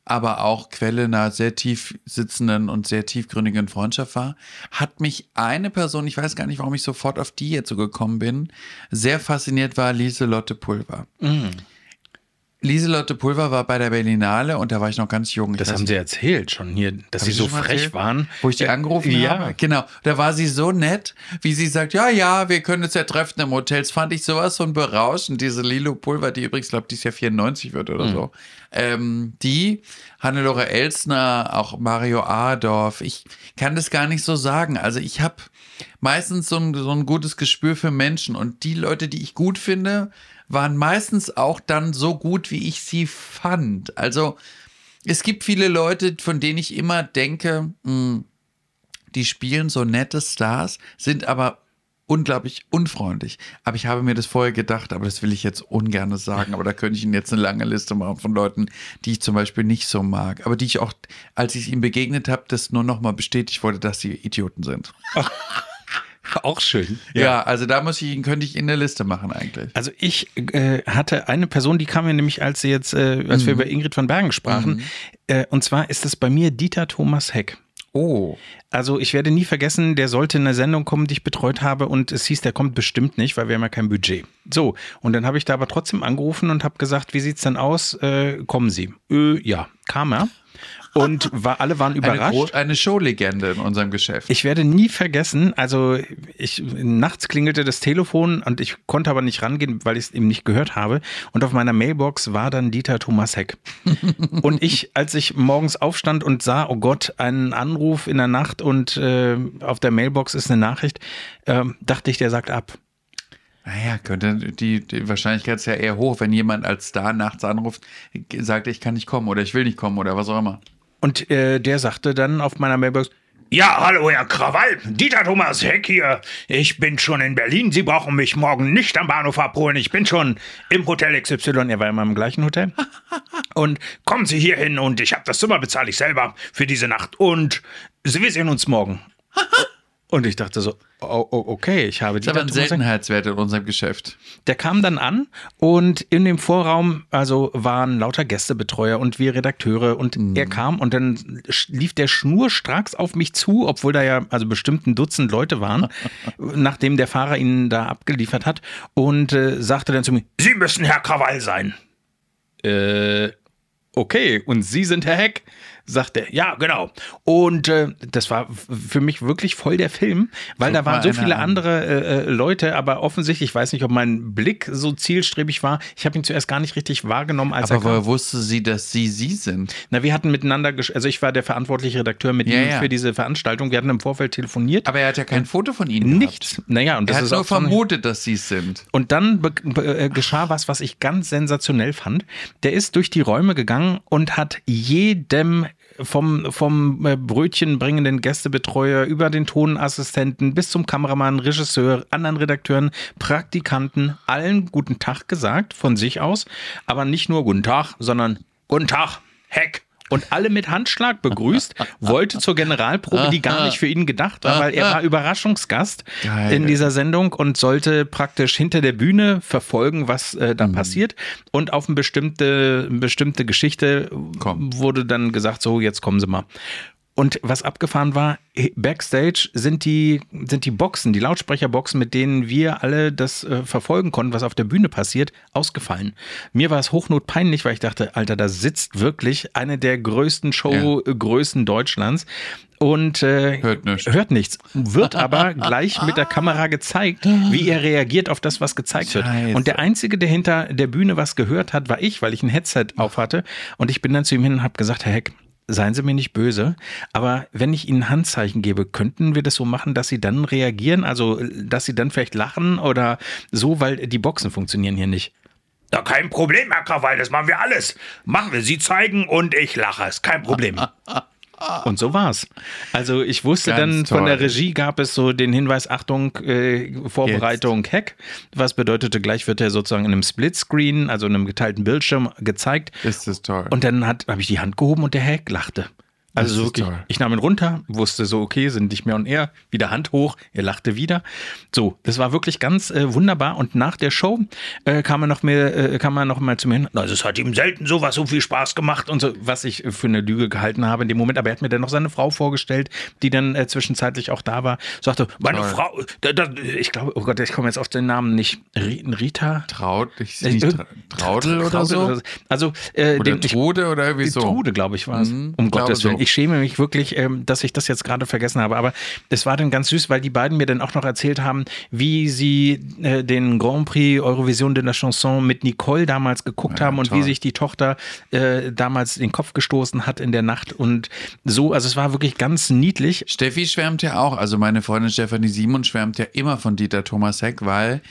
aber auch Quelle einer sehr tief sitzenden und sehr tiefgründigen Freundschaft war, hat mich eine Person, ich weiß gar nicht, warum ich sofort auf die jetzt so gekommen bin, sehr fasziniert war Lieselotte Pulver. Lieselotte Pulver war bei der Berlinale und da war ich noch ganz jung. Ich Das haben Sie erzählt schon hier, dass Sie so frech erzählt? waren. Wo ich die angerufen ja. habe? Genau. Da war sie so nett, wie sie sagt, ja, ja, wir können uns ja treffen im Hotel. Das fand ich sowas von berauschend. Diese Lilo Pulver, die übrigens, glaube ich, dieses Jahr 94 wird oder so. Ähm, die, Hannelore Elsner, auch Mario Adorf. Ich kann das gar nicht so sagen. Also ich habe meistens so ein, so ein gutes Gespür für Menschen und die Leute, die ich gut finde, waren meistens auch dann so gut, wie ich sie fand. Also es gibt viele Leute, von denen ich immer denke, mh, die spielen so nette Stars, sind aber unglaublich unfreundlich. Aber ich habe mir das vorher gedacht, aber das will ich jetzt ungern sagen. Aber da könnte ich Ihnen jetzt eine lange Liste machen von Leuten, die ich zum Beispiel nicht so mag. Aber die ich auch, als ich ihm begegnet habe, das nur nochmal bestätigt wurde, dass sie Idioten sind. (laughs) (laughs) Auch schön. Ja, also da muss ich, könnte ich Ihnen eine Liste machen eigentlich. Also ich äh, hatte eine Person, die kam mir nämlich, als sie jetzt, äh, als Mhm. wir über Ingrid van Bergen sprachen, äh, und zwar ist es bei mir Dieter Thomas Heck. Oh. Also ich werde nie vergessen, der sollte in eine Sendung kommen, die ich betreut habe und es hieß, der kommt bestimmt nicht, weil wir haben ja kein Budget. So, und dann habe ich da aber trotzdem angerufen und habe gesagt, wie sieht's denn aus? Äh, kommen Sie? Äh, ja, kam er. Und war, alle waren Eine, überrascht. Gro- eine Showlegende in unserem Geschäft. Ich werde nie vergessen, also ich nachts klingelte das Telefon und ich konnte aber nicht rangehen, weil ich es eben nicht gehört habe. Und auf meiner Mailbox war dann Dieter Thomas Heck. (laughs) und ich, als ich morgens aufstand und sah, oh Gott, einen Anruf in der Nacht und äh, auf der Mailbox ist eine Nachricht, ähm, dachte ich, der sagt ab. Naja, könnte die, die Wahrscheinlichkeit ist ja eher hoch, wenn jemand als Star nachts anruft, sagt, ich kann nicht kommen oder ich will nicht kommen oder was auch immer. Und äh, der sagte dann auf meiner Mailbox, ja, hallo, Herr Krawall. Dieter Thomas Heck hier. Ich bin schon in Berlin. Sie brauchen mich morgen nicht am Bahnhof abholen. Ich bin schon im Hotel XY. Er war immer im gleichen Hotel. (laughs) Und kommen Sie hier hin und ich habe das Zimmer bezahle ich selber für diese Nacht. Und Sie- wir sehen uns morgen. (laughs) Und ich dachte so, oh, oh, okay, ich habe Das ist aber ein Seltenheitswert in unserem Geschäft. der kam dann an und in dem Vorraum, also waren lauter Gästebetreuer und wir Redakteure und er kam und dann lief der schnurstracks auf mich zu, obwohl da ja also bestimmt ein Dutzend Leute waren, (laughs) nachdem der Fahrer ihn da abgeliefert hat und äh, sagte dann zu mir, Sie müssen Herr Krawall sein. Äh, okay, und Sie sind Herr Heck? Sagt er, ja, genau. Und äh, das war für mich wirklich voll der Film, weil Guck da waren so viele an. andere äh, äh, Leute, aber offensichtlich, ich weiß nicht, ob mein Blick so zielstrebig war. Ich habe ihn zuerst gar nicht richtig wahrgenommen, als Aber er woher wusste sie, dass sie sie sind? Na, wir hatten miteinander, also ich war der verantwortliche Redakteur mit Ja, ihm ja. für diese Veranstaltung. Wir hatten im Vorfeld telefoniert. Aber er hat ja kein Foto von ihnen Nichts. gehabt. Naja, und das Er hat ist nur auch schon- vermutet, dass sie es sind. Und dann äh, geschah was, was ich ganz sensationell fand. Der ist durch die Räume gegangen und hat jedem vom, vom äh, Brötchen bringenden Gästebetreuer über den Tonassistenten bis zum Kameramann, Regisseur, anderen Redakteuren, Praktikanten, allen guten Tag gesagt von sich aus. Aber nicht nur guten Tag, sondern guten Tag, Heck. Und alle mit Handschlag begrüßt, wollte zur Generalprobe, die gar nicht für ihn gedacht war, weil er war Überraschungsgast Geil. in dieser Sendung und sollte praktisch hinter der Bühne verfolgen, was äh, Mhm. da passiert. Und auf eine bestimmte, bestimmte Geschichte Kommt. wurde dann gesagt, so, jetzt kommen Sie mal. Und was abgefahren war, backstage sind die, sind die Boxen, die Lautsprecherboxen, mit denen wir alle das äh, verfolgen konnten, was auf der Bühne passiert, ausgefallen. Mir war es hochnotpeinlich, weil ich dachte, Alter, da sitzt wirklich eine der größten Showgrößen ja. Deutschlands und äh, hört, nichts. hört nichts. Wird aber (laughs) gleich mit der Kamera gezeigt, wie er reagiert auf das, was gezeigt Scheiße. wird. Und der Einzige, der hinter der Bühne was gehört hat, war ich, weil ich ein Headset auf hatte. Und ich bin dann zu ihm hin und habe gesagt, Herr Heck, seien Sie mir nicht böse, aber wenn ich Ihnen Handzeichen gebe, könnten wir das so machen, dass Sie dann reagieren, also dass Sie dann vielleicht lachen oder so, weil die Boxen funktionieren hier nicht. Ja, kein Problem, Herr Krawall, das machen wir alles. Machen wir, Sie zeigen und ich lache, ist kein Problem. (laughs) Und so war's. Also ich wusste Ganz dann toll. von der Regie gab es so den Hinweis, Achtung, äh, Vorbereitung, Jetzt. Hack. Was bedeutete, gleich wird er sozusagen in einem Splitscreen, also in einem geteilten Bildschirm gezeigt. Ist das toll. Und dann habe ich die Hand gehoben und der Hack lachte. Also so wirklich, ich nahm ihn runter, wusste so, okay, sind nicht mehr und er, wieder Hand hoch, er lachte wieder. So, das war wirklich ganz äh, wunderbar. Und nach der Show äh, kam er noch mehr, äh, kam er noch mal zu mir hin. Also es hat ihm selten sowas so viel Spaß gemacht und so, was ich für eine Lüge gehalten habe in dem Moment. Aber er hat mir dann noch seine Frau vorgestellt, die dann äh, zwischenzeitlich auch da war. Sagte, meine Toll. Frau, da, da, ich glaube, oh Gott, ich komme jetzt auf den Namen nicht. Rita? Traut, ich sehe nicht Tra Traudel oder so? Also, äh, oder den, Trude oder irgendwie so. Trude, glaube ich, war es. Mhm, um Gottes Willen. So ich schäme mich wirklich, ähm, dass ich das jetzt gerade vergessen habe. Aber es war dann ganz süß, weil die beiden mir dann auch noch erzählt haben, wie sie äh, den Grand Prix Eurovision de la Chanson mit Nicole damals geguckt ja, haben und toll. wie sich die Tochter äh, damals den Kopf gestoßen hat in der Nacht und so. Also es war wirklich ganz niedlich. Steffi schwärmt ja auch, also meine Freundin Stefanie Simon schwärmt ja immer von Dieter Thomas Heck, weil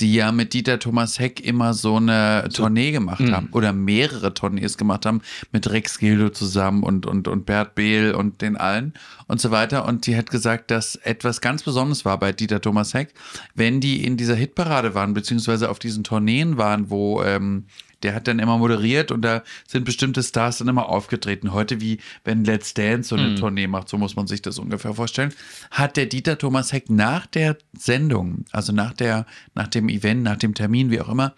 die ja mit Dieter Thomas Heck immer so eine so. Tournee gemacht mhm. haben oder mehrere Tournees gemacht haben mit Rex Gildo zusammen und, und, und Bert Behl und den allen und so weiter. Und die hat gesagt, dass etwas ganz Besonderes war bei Dieter Thomas Heck, wenn die in dieser Hitparade waren, beziehungsweise auf diesen Tourneen waren, wo ähm, der hat dann immer moderiert und da sind bestimmte Stars dann immer aufgetreten. Heute wie wenn Let's Dance so eine mhm. Tournee macht, so muss man sich das ungefähr vorstellen, hat der Dieter Thomas Heck nach der Sendung, also nach der, nach dem Event, nach dem Termin, wie auch immer,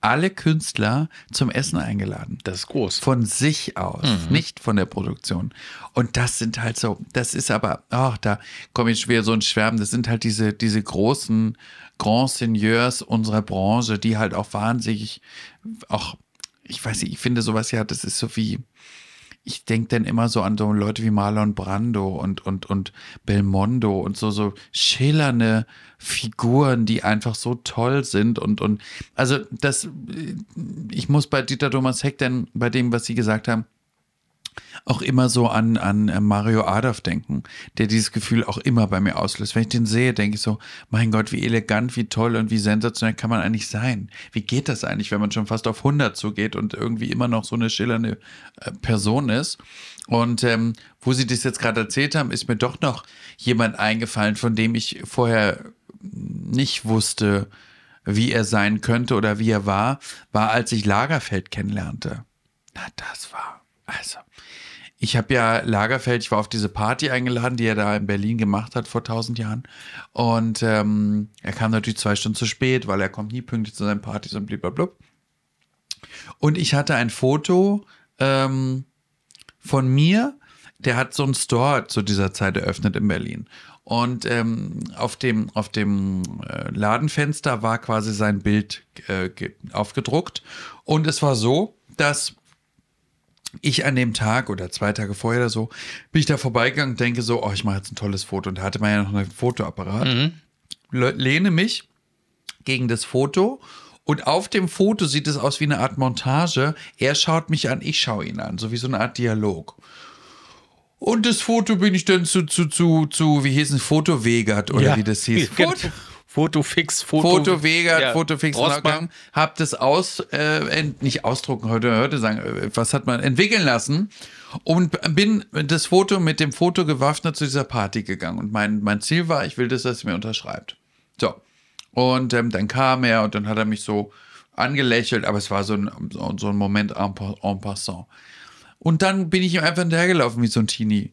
alle Künstler zum Essen eingeladen. Das ist groß. Von sich aus, mhm. nicht von der Produktion. Und das sind halt so, das ist aber, ach, da komme ich schwer so ein Schwärmen, das sind halt diese, diese großen Grand Seigneurs unserer Branche, die halt auch wahnsinnig, auch, ich weiß nicht, ich finde sowas ja, das ist so wie, ich denke dann immer so an so Leute wie Marlon Brando und, und, und Belmondo und so, so schillernde Figuren, die einfach so toll sind und, und, also das, ich muss bei Dieter Thomas Heck denn bei dem, was Sie gesagt haben, auch immer so an, an äh, Mario Adolf denken, der dieses Gefühl auch immer bei mir auslöst. Wenn ich den sehe, denke ich so, mein Gott, wie elegant, wie toll und wie sensationell kann man eigentlich sein? Wie geht das eigentlich, wenn man schon fast auf 100 zugeht und irgendwie immer noch so eine schillernde äh, Person ist? Und ähm, wo Sie das jetzt gerade erzählt haben, ist mir doch noch jemand eingefallen, von dem ich vorher nicht wusste, wie er sein könnte oder wie er war, war, als ich Lagerfeld kennenlernte. Na, das war, also, ich habe ja Lagerfeld, ich war auf diese Party eingeladen, die er da in Berlin gemacht hat vor tausend Jahren. Und ähm, er kam natürlich zwei Stunden zu spät, weil er kommt nie pünktlich zu seinen Partys und blablabla. Und ich hatte ein Foto ähm, von mir, der hat so einen Store zu dieser Zeit eröffnet in Berlin. Und ähm, auf dem, auf dem äh, Ladenfenster war quasi sein Bild äh, aufgedruckt. Und es war so, dass ich an dem Tag oder zwei Tage vorher oder so, bin ich da vorbeigegangen und denke so, oh, ich mache jetzt ein tolles Foto. Und da hatte man ja noch einen Fotoapparat. Mhm. Lehne mich gegen das Foto und auf dem Foto sieht es aus wie eine Art Montage. Er schaut mich an, ich schaue ihn an, so wie so eine Art Dialog. Und das Foto bin ich dann zu, zu, zu, zu wie hieß es, Fotowegert oder ja. wie das hieß. (laughs) Foto, Fotofix, Foto, Fotowega, ja, Fotofix gegangen, hab das aus, äh, nicht ausdrucken, heute, heute sagen, äh, was hat man entwickeln lassen und bin das Foto mit dem Foto gewaffnet zu dieser Party gegangen. Und mein, mein Ziel war, ich will, dass er es mir unterschreibt. So. Und ähm, dann kam er und dann hat er mich so angelächelt, aber es war so ein, so ein Moment en, en passant. Und dann bin ich ihm einfach hinterhergelaufen wie so ein Teenie.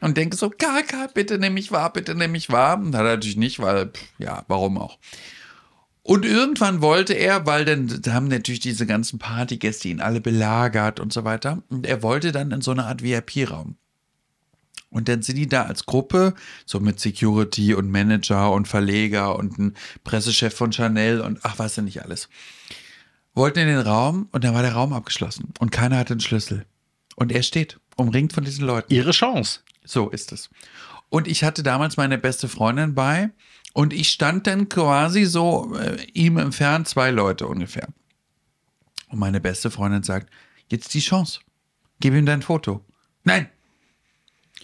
Und denke so, Kaka, bitte nimm mich wahr, bitte nimm mich wahr. Und hat er natürlich nicht, weil, ja, warum auch. Und irgendwann wollte er, weil dann da haben natürlich diese ganzen Partygäste ihn alle belagert und so weiter. Und er wollte dann in so eine Art VIP-Raum. Und dann sind die da als Gruppe, so mit Security und Manager und Verleger und ein Pressechef von Chanel und ach, was denn nicht alles. Wollten in den Raum und dann war der Raum abgeschlossen und keiner hatte den Schlüssel. Und er steht, umringt von diesen Leuten. Ihre Chance. So ist es. Und ich hatte damals meine beste Freundin bei und ich stand dann quasi so äh, ihm entfernt, zwei Leute ungefähr. Und meine beste Freundin sagt, jetzt die Chance. Gib ihm dein Foto. Nein.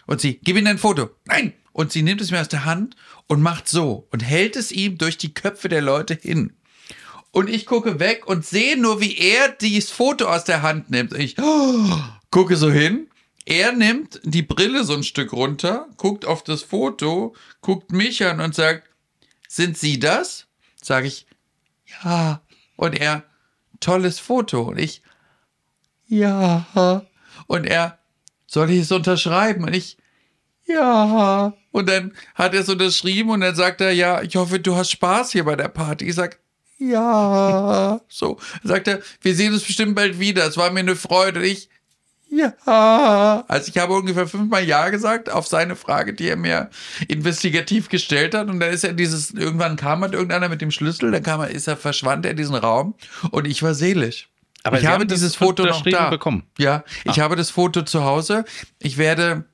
Und sie, gib ihm dein Foto. Nein. Und sie nimmt es mir aus der Hand und macht so und hält es ihm durch die Köpfe der Leute hin. Und ich gucke weg und sehe nur, wie er dieses Foto aus der Hand nimmt. Ich oh, gucke so hin. Er nimmt die Brille so ein Stück runter, guckt auf das Foto, guckt mich an und sagt, sind Sie das? Sage ich, ja. Und er, tolles Foto. Und ich, ja. Und er, soll ich es unterschreiben? Und ich, ja. Und dann hat er es unterschrieben und dann sagt er, ja, ich hoffe, du hast Spaß hier bei der Party. Ich sag, ja. So, sagt er, wir sehen uns bestimmt bald wieder. Es war mir eine Freude. Und ich, ja. Also ich habe ungefähr fünfmal Ja gesagt auf seine Frage, die er mir investigativ gestellt hat. Und dann ist er dieses, irgendwann kam halt irgendeiner mit dem Schlüssel, dann kam er, ist er, verschwand er in diesen Raum und ich war selig. Aber ich Sie habe dieses Foto noch da. bekommen? Ja, ich habe das Foto zu Hause. Ich werde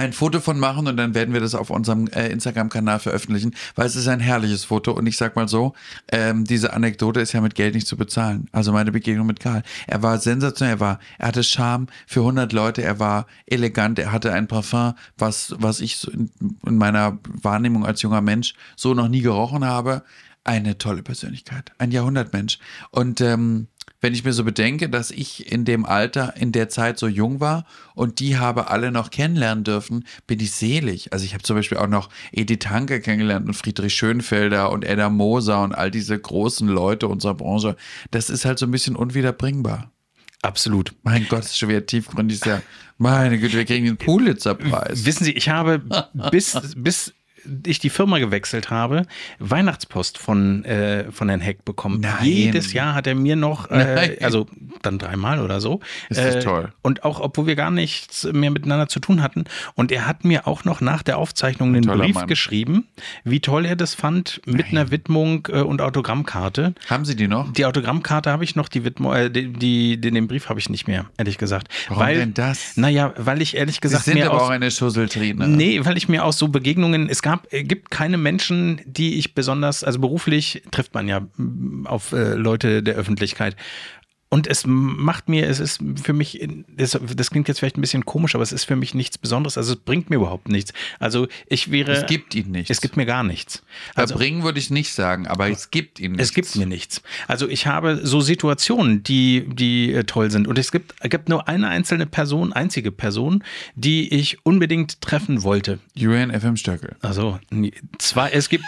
ein Foto von machen und dann werden wir das auf unserem äh, Instagram-Kanal veröffentlichen, weil es ist ein herrliches Foto und ich sag mal so, ähm, diese Anekdote ist ja mit Geld nicht zu bezahlen. Also meine Begegnung mit Karl. Er war sensationell, er war, er hatte Charme für 100 Leute, er war elegant, er hatte ein Parfum, was, was ich in, in meiner Wahrnehmung als junger Mensch so noch nie gerochen habe. Eine tolle Persönlichkeit, ein Jahrhundertmensch. Und ähm, wenn ich mir so bedenke, dass ich in dem Alter, in der Zeit so jung war und die habe alle noch kennenlernen dürfen, bin ich selig. Also ich habe zum Beispiel auch noch Edith Hanke kennengelernt und Friedrich Schönfelder und Edda Moser und all diese großen Leute unserer Branche. Das ist halt so ein bisschen unwiederbringbar. Absolut. Mein Gott, das ist schon wieder tiefgründig. Meine Güte, wir kriegen den Pulitzer-Preis. Wissen Sie, ich habe bis, bis ich die Firma gewechselt habe, Weihnachtspost von, äh, von Herrn Heck bekommen. Nein. Jedes Jahr hat er mir noch, äh, Nein. also dann dreimal oder so. Ist das äh, toll. Und auch, obwohl wir gar nichts mehr miteinander zu tun hatten. Und er hat mir auch noch nach der Aufzeichnung einen Brief Mann. geschrieben, wie toll er das fand, mit einer Widmung äh, und Autogrammkarte. Haben Sie die noch? Die Autogrammkarte habe ich noch, die Widmung, äh, die, die, den, den Brief habe ich nicht mehr, ehrlich gesagt. Warum weil, denn das? Naja, weil ich ehrlich Sie gesagt sind mir aber aus, auch eine Schusseltrine. Nee, weil ich mir aus so Begegnungen, es gab, äh, gibt keine Menschen, die ich besonders, also beruflich trifft man ja auf äh, Leute der Öffentlichkeit. Und es macht mir, es ist für mich, das, das klingt jetzt vielleicht ein bisschen komisch, aber es ist für mich nichts Besonderes. Also es bringt mir überhaupt nichts. Also ich wäre. Es gibt ihn nichts. Es gibt mir gar nichts. Also Verbringen würde ich nicht sagen, aber es gibt ihn nichts. es gibt mir nichts. Also ich habe so Situationen, die, die äh, toll sind. Und es gibt, es gibt nur eine einzelne Person, einzige Person, die ich unbedingt treffen wollte. Julian FM Stöckel. Also zwei, es gibt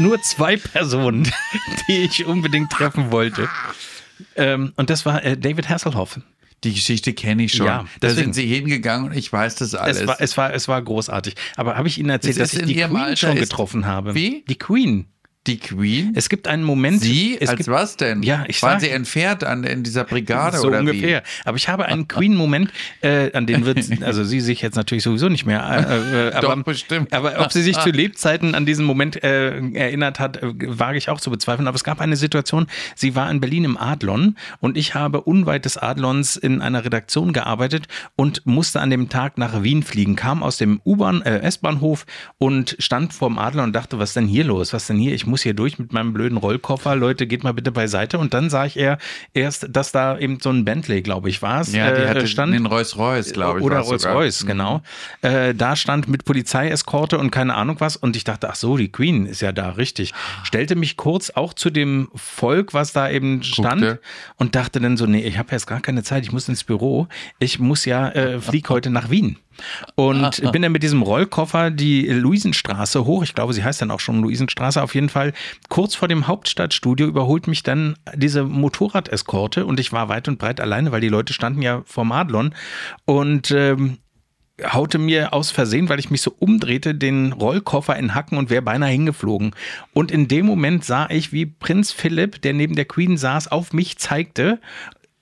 nur zwei Personen, (laughs) die ich unbedingt treffen wollte. Ähm, und das war äh, David Hasselhoff. Die Geschichte kenne ich schon. Ja, da deswegen. sind sie hingegangen und ich weiß das alles. Es war, es, war, es war großartig. Aber habe ich Ihnen erzählt, Das dass ich die Queen Alter schon getroffen habe? Wie? Die Queen. Die Queen? Es gibt einen Moment. sie? es Als gibt, was denn? Ja, ich Waren sag- sie entfernt an, in dieser Brigade so oder ungefähr. Aber ich habe einen Queen-Moment, äh, an den wird, (laughs) also sie sich jetzt natürlich sowieso nicht mehr. Äh, äh, Doch, aber, bestimmt. Aber ob sie sich zu Lebzeiten an diesen Moment äh, erinnert hat, äh, wage ich auch zu bezweifeln. Aber es gab eine Situation, sie war in Berlin im Adlon und ich habe unweit des Adlons in einer Redaktion gearbeitet und musste an dem Tag nach Wien fliegen, kam aus dem U-Bahn, äh, S-Bahnhof und stand vorm Adlon und dachte, was ist denn hier los? Was denn hier? Ich muss hier durch mit meinem blöden Rollkoffer. Leute, geht mal bitte beiseite. Und dann sah ich eher erst, dass da eben so ein Bentley, glaube ich, war es, Ja, die äh, hatte stand. den Rolls-Royce, glaube ich. Oder war's sogar. Rolls-Royce, genau. Äh, da stand mit Polizeieskorte und keine Ahnung was. Und ich dachte, ach so, die Queen ist ja da, richtig. Stellte mich kurz auch zu dem Volk, was da eben stand Guckte. und dachte dann so, nee, ich habe jetzt gar keine Zeit, ich muss ins Büro. Ich muss ja, äh, flieg (laughs) heute nach Wien. Und bin dann mit diesem Rollkoffer die Luisenstraße hoch. Ich glaube, sie heißt dann auch schon Luisenstraße. Auf jeden Fall kurz vor dem Hauptstadtstudio überholt mich dann diese Motorradeskorte und ich war weit und breit alleine, weil die Leute standen ja vorm Adlon. Und ähm, haute mir aus Versehen, weil ich mich so umdrehte, den Rollkoffer in Hacken und wäre beinahe hingeflogen. Und in dem Moment sah ich, wie Prinz Philipp, der neben der Queen saß, auf mich zeigte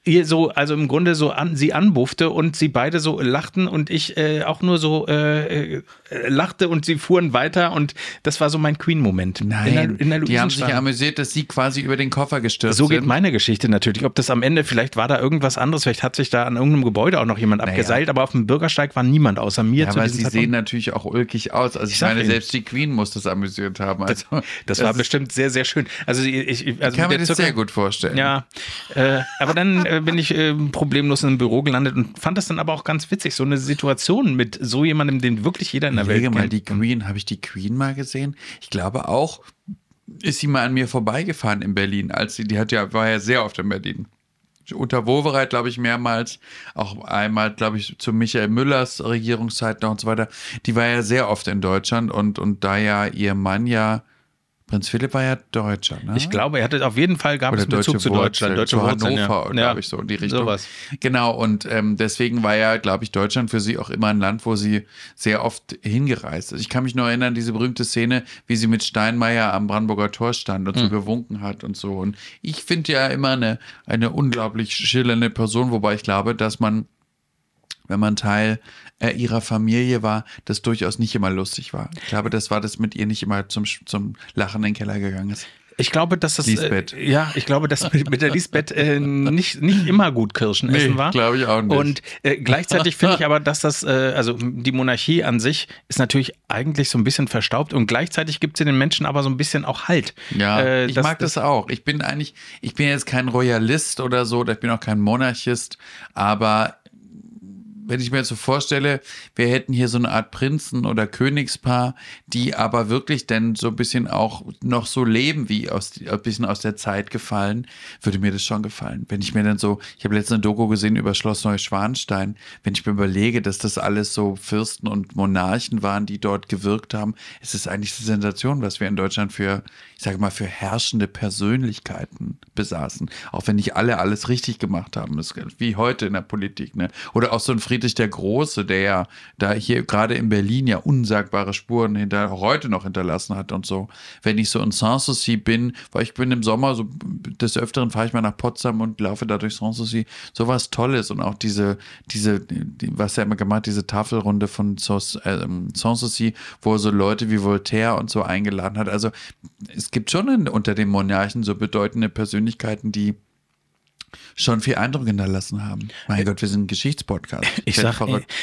ihr so, also im Grunde so an sie anbuffte und sie beide so lachten und ich äh, auch nur so äh, äh, lachte und sie fuhren weiter und das war so mein Queen-Moment. Nein, in der, in der die haben sich amüsiert, dass sie quasi über den Koffer gestürzt sind. So geht sind. meine Geschichte natürlich. Ob das am Ende, vielleicht war da irgendwas anderes, vielleicht hat sich da an irgendeinem Gebäude auch noch jemand naja. abgeseilt, aber auf dem Bürgersteig war niemand außer mir. Ja, aber sie Zeitpunkt. sehen natürlich auch ulkig aus. Also ich, ich meine, selbst die Queen muss das amüsiert haben. Also, das, das, das war bestimmt sehr, sehr schön. Also ich, ich also kann mir das Zucker, sehr gut vorstellen. Ja, äh, aber dann (laughs) äh, bin ich äh, problemlos in einem Büro gelandet und fand das dann aber auch ganz witzig, so eine Situation mit so jemandem, den wirklich jeder in der Welt kennt. mal die Queen, habe ich die Queen mal gesehen? Ich glaube auch, ist sie mal an mir vorbeigefahren in Berlin, als sie, die hat ja, war ja sehr oft in Berlin. Unter Wowereit, glaube ich, mehrmals, auch einmal, glaube ich, zu Michael Müllers Regierungszeit noch und so weiter. Die war ja sehr oft in Deutschland und, und da ja ihr Mann ja Prinz Philipp war ja Deutscher, ne? Ich glaube, er hatte auf jeden Fall gab Oder es Bezug zu Deutschland, deutsche zu Wurzeln, Hannover, ja. glaube ich, so in die Richtung. Sowas. Genau, und ähm, deswegen war ja, glaube ich, Deutschland für sie auch immer ein Land, wo sie sehr oft hingereist ist. Ich kann mich nur erinnern, diese berühmte Szene, wie sie mit Steinmeier am Brandenburger Tor stand und mhm. so gewunken hat und so. Und ich finde ja immer eine, eine unglaublich schillernde Person, wobei ich glaube, dass man wenn man Teil äh, ihrer Familie war, das durchaus nicht immer lustig war. Ich glaube, das war das mit ihr nicht immer zum, zum Lachen in den Keller gegangen ist. Ich glaube, dass das Lisbeth. Äh, ja, ich glaube, dass mit, mit der Lisbeth äh, nicht, nicht immer gut Kirschen nee, essen war. glaube ich auch nicht. Und äh, gleichzeitig finde ich aber, dass das, äh, also die Monarchie an sich ist natürlich eigentlich so ein bisschen verstaubt und gleichzeitig gibt sie den Menschen aber so ein bisschen auch Halt. Ja, äh, ich das, mag das, das auch. Ich bin eigentlich, ich bin jetzt kein Royalist oder so, ich bin auch kein Monarchist, aber wenn ich mir jetzt so vorstelle, wir hätten hier so eine Art Prinzen- oder Königspaar, die aber wirklich dann so ein bisschen auch noch so leben, wie aus, ein bisschen aus der Zeit gefallen, würde mir das schon gefallen. Wenn ich mir dann so, ich habe letztens eine Doku gesehen über Schloss Neuschwanstein, wenn ich mir überlege, dass das alles so Fürsten und Monarchen waren, die dort gewirkt haben, ist es eigentlich eine Sensation, was wir in Deutschland für, ich sage mal, für herrschende Persönlichkeiten besaßen. Auch wenn nicht alle alles richtig gemacht haben, wie heute in der Politik, ne? Oder auch so ein Friedrich der Große, der ja da hier gerade in Berlin ja unsagbare Spuren hinter, heute noch hinterlassen hat und so. Wenn ich so in Sanssouci bin, weil ich bin im Sommer so des Öfteren fahre ich mal nach Potsdam und laufe da durch Sanssouci, sowas Tolles und auch diese, diese, die, was er immer gemacht, diese Tafelrunde von äh, Sanssouci, wo er so Leute wie Voltaire und so eingeladen hat. Also es gibt schon unter den Monarchen so bedeutende Persönlichkeiten, die schon viel Eindruck hinterlassen haben. Mein äh, Gott, wir sind ein Geschichtspodcast. (laughs) Ich sag,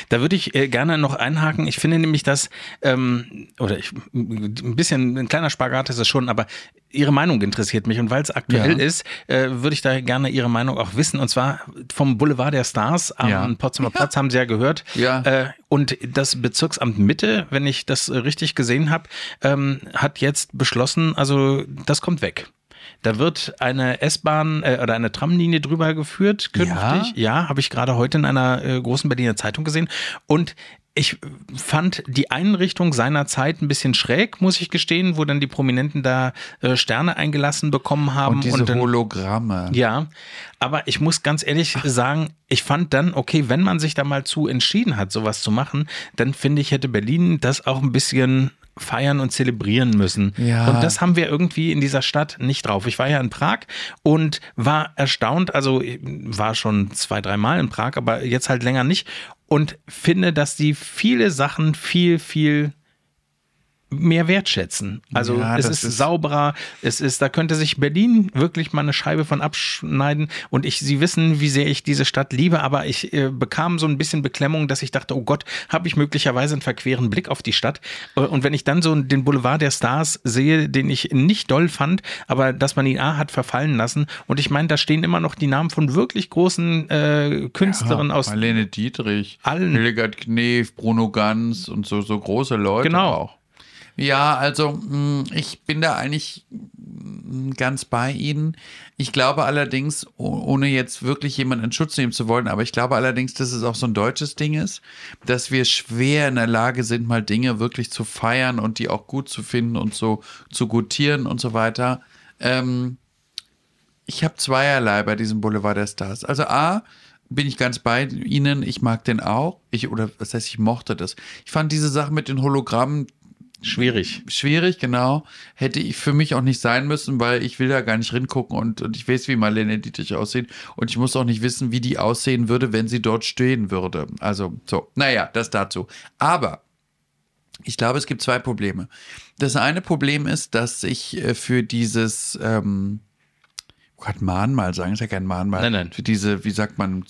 da würde ich äh, gerne noch einhaken. Ich finde nämlich, dass, ähm, oder ich, ein bisschen, ein kleiner Spagat ist es schon, aber Ihre Meinung interessiert mich und weil es aktuell ja. ist, äh, würde ich da gerne Ihre Meinung auch wissen. Und zwar vom Boulevard der Stars am ja. Potsdamer Platz haben Sie ja gehört. Ja. Äh, und das Bezirksamt Mitte, wenn ich das richtig gesehen habe, ähm, hat jetzt beschlossen, also das kommt weg. Da wird eine S-Bahn äh, oder eine Tramlinie drüber geführt, künftig. Ja, ja habe ich gerade heute in einer äh, großen Berliner Zeitung gesehen. Und ich fand die Einrichtung seiner Zeit ein bisschen schräg, muss ich gestehen, wo dann die Prominenten da äh, Sterne eingelassen bekommen haben. Und diese und dann, Hologramme. Ja, aber ich muss ganz ehrlich Ach. sagen, ich fand dann, okay, wenn man sich da mal zu entschieden hat, sowas zu machen, dann finde ich, hätte Berlin das auch ein bisschen feiern und zelebrieren müssen. Ja. Und das haben wir irgendwie in dieser Stadt nicht drauf. Ich war ja in Prag und war erstaunt, also war schon zwei, dreimal in Prag, aber jetzt halt länger nicht und finde, dass die viele Sachen viel, viel mehr wertschätzen. Also ja, es ist, ist, sauberer, es ist, da könnte sich Berlin wirklich mal eine Scheibe von abschneiden und ich, Sie wissen, wie sehr ich diese Stadt liebe, aber ich äh, bekam so ein bisschen Beklemmung, dass ich dachte, oh Gott, habe ich möglicherweise einen verqueren Blick auf die Stadt äh, und wenn ich dann so den Boulevard der Stars sehe, den ich nicht doll fand, aber dass man ihn A hat verfallen lassen und ich meine, da stehen immer noch die Namen von wirklich großen äh, Künstlern ja, aus Marlene Dietrich, allen Hildegard Knef, Bruno Ganz und so so große Leute genau. auch. Ja, also mm, ich bin da eigentlich mm, ganz bei Ihnen. Ich glaube allerdings, ohne jetzt wirklich jemanden in Schutz nehmen zu wollen, aber ich glaube allerdings, dass es auch so ein deutsches Ding ist, dass wir schwer in der Lage sind, mal Dinge wirklich zu feiern und die auch gut zu finden und so zu gutieren und so weiter. Ähm, ich habe zweierlei bei diesem Boulevard der Stars. Also A, bin ich ganz bei Ihnen. Ich mag den auch. Ich, oder was heißt, ich mochte das. Ich fand diese Sache mit den Hologrammen Schwierig. schwierig, genau. Hätte ich für mich auch nicht sein müssen, weil ich will da gar nicht ringucken und, und ich weiß, wie Marlene Dietrich aussieht. Und ich muss auch nicht wissen, wie die aussehen würde, wenn sie dort stehen würde. Also, so. Naja, das dazu. Aber ich glaube, es gibt zwei Probleme. Das eine Problem ist, dass ich äh, für dieses, ähm, Gott, Mahnmal sagen, ist ja kein Mahnmal. Nein, nein. Für diese, wie sagt man,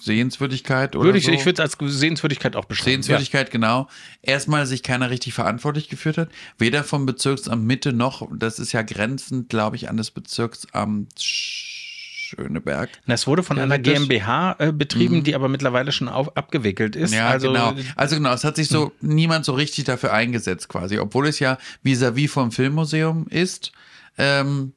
Sehenswürdigkeit oder Würde ich, so. ich würde es als Sehenswürdigkeit auch beschreiben. Sehenswürdigkeit, genau. Erstmal sich keiner richtig verantwortlich geführt hat. Weder vom Bezirksamt Mitte noch, das ist ja grenzend, glaube ich, an das Bezirksamt Schöneberg. Ja. Es wurde von Ja, einer das- GmbH äh, betrieben, die aber mittlerweile schon auf, abgewickelt ist. Ja, also, genau. Also genau, es hat sich so niemand so richtig dafür eingesetzt quasi, obwohl es ja vis-à-vis vom Filmmuseum ist. Ähm,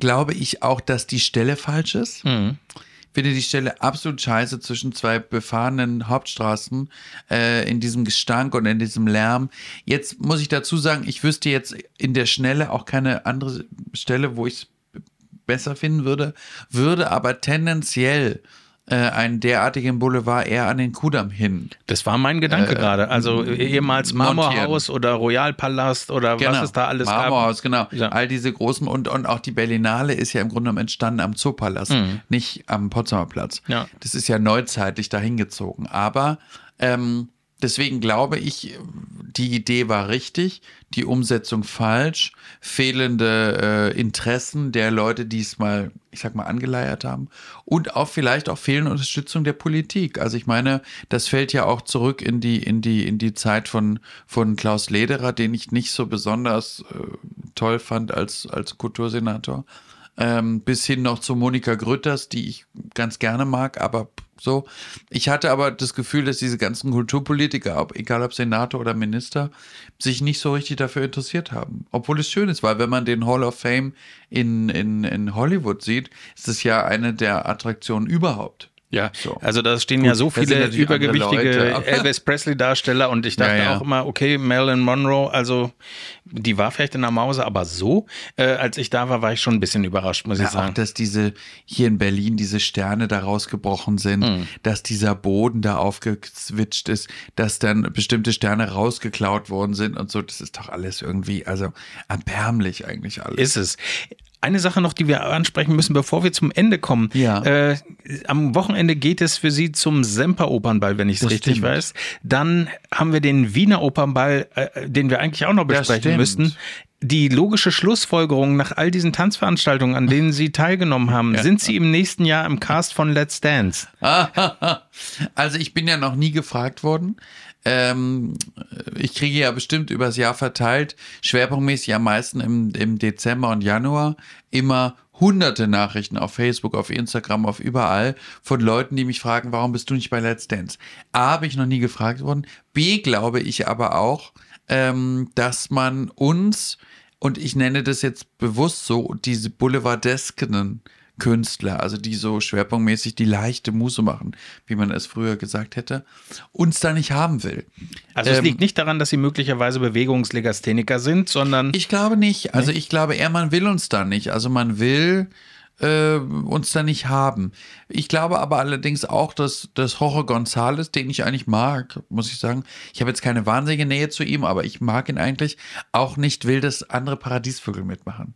glaube ich auch, dass die Stelle falsch ist. Mhm. Ich finde die Stelle absolut scheiße zwischen zwei befahrenen Hauptstraßen äh, in diesem Gestank und in diesem Lärm. Jetzt muss ich dazu sagen, ich wüsste jetzt in der Schnelle auch keine andere Stelle, wo ich es besser finden würde, würde aber tendenziell äh, einen derartigen Boulevard eher an den Kudamm hin. Das war mein Gedanke Äh, gerade. Also ehemals montieren. Marmorhaus oder Royalpalast oder was es da alles Marmorhaus, genau. Ja. All diese großen und, und auch die Berlinale ist ja im Grunde genommen entstanden am Zoopalast, nicht am Potsdamer Platz. Mhm. Ja. Das ist ja neuzeitlich dahin gezogen. Aber ähm, deswegen glaube ich, die Idee war richtig, die Umsetzung falsch, fehlende äh, Interessen der Leute, die es mal, ich sag mal, angeleiert haben und auch vielleicht auch fehlende Unterstützung der Politik. Also ich meine, das fällt ja auch zurück in die, in die, in die Zeit von, von Klaus Lederer, den ich nicht so besonders äh, toll fand als, als Kultursenator. Ähm, bis hin noch zu Monika Grütters, die ich ganz gerne mag, aber so. Ich hatte aber das Gefühl, dass diese ganzen Kulturpolitiker, ob, egal ob Senator oder Minister, sich nicht so richtig dafür interessiert haben. Obwohl es schön ist, weil wenn man den Hall of Fame in, in, in Hollywood sieht, ist es ja eine der Attraktionen überhaupt. Ja, So. also da stehen ja Gut, so das sind viele übergewichtige (laughs) Elvis Presley-Darsteller und ich dachte Ja, ja. auch immer, okay, Marilyn Monroe, also die war vielleicht in der Mause, aber so, äh, als ich da war, war ich schon ein bisschen überrascht, muss ich Ja, auch, sagen. dass diese hier in Berlin diese Sterne da rausgebrochen sind, Mhm. dass dieser Boden da aufgezwitscht ist, dass dann bestimmte Sterne rausgeklaut worden sind und so. Das ist doch alles irgendwie, also erbärmlich eigentlich alles. Ist es. Eine Sache noch, die wir ansprechen müssen, bevor wir zum Ende kommen. Ja. Äh, am Wochenende geht es für Sie zum Semper-Opernball, wenn ich es richtig stimmt. weiß. Dann haben wir den Wiener Opernball, äh, den wir eigentlich auch noch besprechen müssten. Die logische Schlussfolgerung nach all diesen Tanzveranstaltungen, an denen Sie teilgenommen (laughs) haben, sind Sie im nächsten Jahr im Cast von Let's Dance? (laughs) Also ich bin ja noch nie gefragt worden. Ähm, ich kriege ja bestimmt übers Jahr verteilt, schwerpunktmäßig am meisten im, im Dezember und Januar, immer hunderte Nachrichten auf Facebook, auf Instagram, auf überall von Leuten, die mich fragen, warum bist du nicht bei Let's Dance? A, bin ich noch nie gefragt worden. B, glaube ich aber auch, ähm, dass man uns, und ich nenne das jetzt bewusst so, diese Boulevardesken Künstler, also die so schwerpunktmäßig die leichte Muße machen, wie man es früher gesagt hätte, uns da nicht haben will. Also es Ähm, liegt nicht daran, dass Sie möglicherweise Bewegungslegastheniker sind, sondern Ich glaube nicht. Also ich glaube eher, man will uns da nicht. Also man will äh, uns da nicht haben. Ich glaube aber allerdings auch, dass, dass Jorge González, den ich eigentlich mag, muss ich sagen, ich habe jetzt keine wahnsinnige Nähe zu ihm, aber ich mag ihn eigentlich, auch nicht will, dass andere Paradiesvögel mitmachen.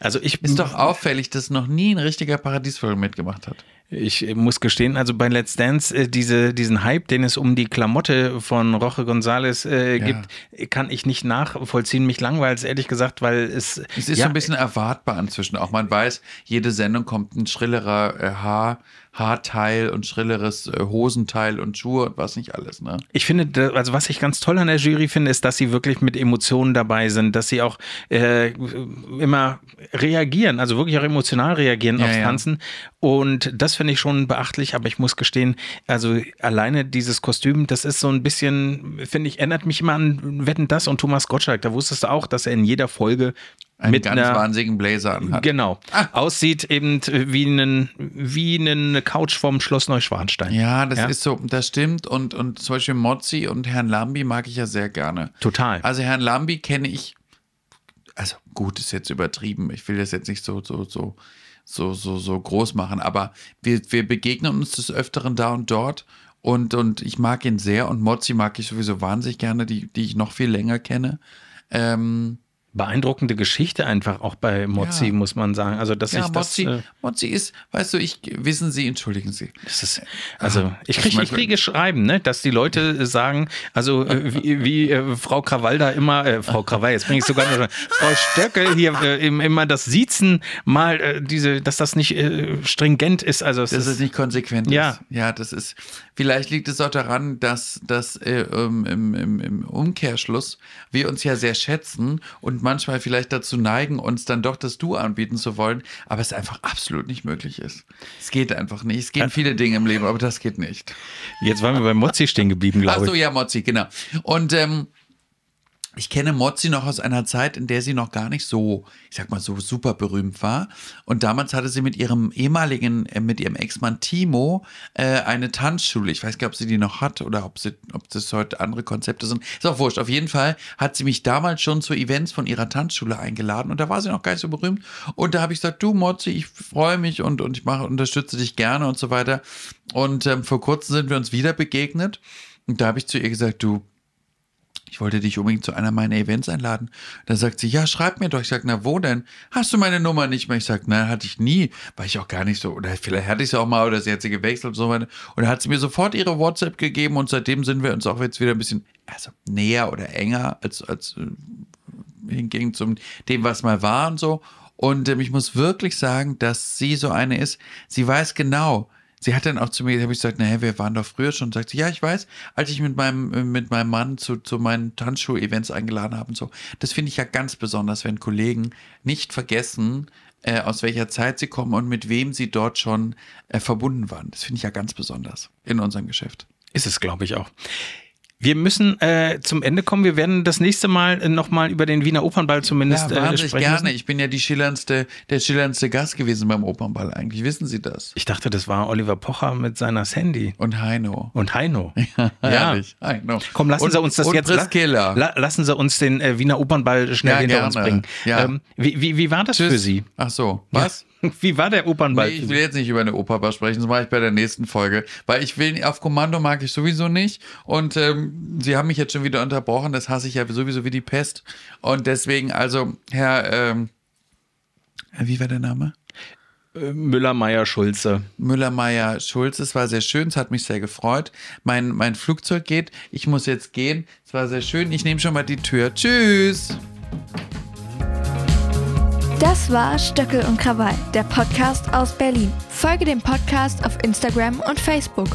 also ich Ist doch auffällig, dass noch nie ein richtiger Paradiesvogel mitgemacht hat. Ich muss gestehen, also bei Let's Dance, äh, diese, diesen Hype, den es um die Klamotte von Roche González äh, Ja. gibt, kann ich nicht nachvollziehen. Mich langweilt es ehrlich gesagt, weil es. Es ist ja, so ein bisschen erwartbar inzwischen. Auch man weiß, jede Sendung kommt ein schrillerer äh, Haar, Haarteil und schrilleres äh, Hosenteil und Schuhe und was nicht alles. Ne? Ich finde, also was ich ganz toll an der Jury finde, ist, dass sie wirklich mit Emotionen dabei sind, dass sie auch äh, immer reagieren, also wirklich auch emotional reagieren Ja, aufs ja. Tanzen. Und das finde ich schon beachtlich, aber ich muss gestehen, also alleine dieses Kostüm, das ist so ein bisschen, finde ich, erinnert mich immer an Wetten das und Thomas Gottschalk. Da wusstest du auch, dass er in jeder Folge Einen mit ganz einer wahnsinnigen Blazer anhat. Genau. Ah. Aussieht eben wie, einen, wie eine Couch vom Schloss Neuschwanstein. Ja, das Ja? ist so, das stimmt. Und, und zum Beispiel Mozzi und Herrn Lambi mag ich ja sehr gerne. Total. Also Herrn Lambi kenne ich, also gut, ist jetzt übertrieben. Ich will das jetzt nicht so, so, so, so, so, so groß machen. Aber wir, wir begegnen uns des Öfteren da und dort. Und, und ich mag ihn sehr und Mozzi mag ich sowieso wahnsinnig gerne, die, die ich noch viel länger kenne. Ähm, beeindruckende Geschichte einfach auch bei Mozzi, ja. muss man sagen. Also, dass ja, ich Mozzi, das. Äh, Mozzi ist, weißt du, ich, wissen Sie, entschuldigen Sie. Das ist, also, ah, ich kriege ich kriege Schreiben, ne, dass die Leute sagen, also, äh, wie, wie äh, Frau Krawall da immer, äh, Frau Krawall, jetzt bringe ich sogar noch, (laughs) Frau Stöckel hier äh, immer das Siezen mal, äh, diese, dass das nicht stringent ist. Also, das ist nicht konsequent ja. ist. Ja, das ist, vielleicht liegt es auch daran, dass, dass ähm, im, im, im Umkehrschluss wir uns ja sehr schätzen und manchmal vielleicht dazu neigen, uns dann doch das Du anbieten zu wollen, aber es einfach absolut nicht möglich ist. Es geht einfach nicht. Es gehen viele Dinge im Leben, aber das geht nicht. Jetzt waren wir bei Mozzi stehen geblieben, glaube ich. Ach so, ja, Mozzi, genau. Und ähm, ich kenne Mozzi noch aus einer Zeit, in der sie noch gar nicht so, ich sag mal so super berühmt war. Und damals hatte sie mit ihrem ehemaligen, äh, mit ihrem Ex-Mann Timo äh, eine Tanzschule. Ich weiß gar nicht, ob sie die noch hat oder ob, sie, ob das heute andere Konzepte sind. Ist auch wurscht. Auf jeden Fall hat sie mich damals schon zu Events von ihrer Tanzschule eingeladen und da war sie noch gar nicht so berühmt. Und da habe ich gesagt, du Mozzi, ich freue mich und, und ich mache, unterstütze dich gerne und so weiter. Und ähm, vor kurzem sind wir uns wieder begegnet. Und da habe ich zu ihr gesagt, du, ich wollte dich unbedingt zu einer meiner Events einladen. Da sagt sie, ja, schreib mir doch. Ich sage, na wo denn? Hast du meine Nummer nicht mehr? Ich sage, nein, hatte ich nie, weil ich auch gar nicht so, oder vielleicht hatte ich sie auch mal, oder sie hat sie gewechselt und so weiter. Und da hat sie mir sofort ihre WhatsApp gegeben und seitdem sind wir uns auch jetzt wieder ein bisschen also näher oder enger als, als äh, hingegen zum dem, was mal war und so. Und ähm, ich muss wirklich sagen, dass sie so eine ist, sie weiß genau, sie hat dann auch zu mir, habe ich gesagt, naja, wir waren doch früher schon. Sagt sie, ja, ich weiß, als ich mit meinem, mit meinem Mann zu, zu meinen Tanzschuh-Events eingeladen habe und so. Das finde ich ja ganz besonders, wenn Kollegen nicht vergessen, äh, aus welcher Zeit sie kommen und mit wem sie dort schon äh, verbunden waren. Das finde ich ja ganz besonders in unserem Geschäft. Ist es, glaube ich, auch. Wir müssen äh, zum Ende kommen. Wir werden das nächste Mal äh, nochmal über den Wiener Opernball zumindest ja, äh, sprechen. gerne. Müssen. Ich bin ja die schillerndste, der schillerndste Gast gewesen beim Opernball eigentlich. Wissen Sie das? Ich dachte, das war Oliver Pocher mit seiner Sandy. Und Heino. Und Heino. (laughs) Ja, herrlich. Heino. Komm, lassen und, Sie uns das und jetzt. Priskilla. La, lassen Sie uns den äh, Wiener Opernball schnell ja, hinter gerne. uns bringen. Ja. Ähm, wie, wie, wie war das Tschüss. für Sie? Ach so. Was? (laughs) Wie war der Opernball? Nee, ich will jetzt nicht über eine Opernball sprechen, das mache ich bei der nächsten Folge. Weil ich will, auf Kommando mag ich sowieso nicht. Und ähm, Sie haben mich jetzt schon wieder unterbrochen, das hasse ich ja sowieso wie die Pest. Und deswegen, also, Herr, ähm, wie war der Name? Äh, Müller-Meyer-Schulze. Müller-Meyer-Schulze. Es war sehr schön, es hat mich sehr gefreut. Mein, mein Flugzeug geht. Ich muss jetzt gehen. Es war sehr schön. Ich nehme schon mal die Tür. Tschüss. Das war Stöckel und Krawall, der Podcast aus Berlin. Folge dem Podcast auf Instagram und Facebook.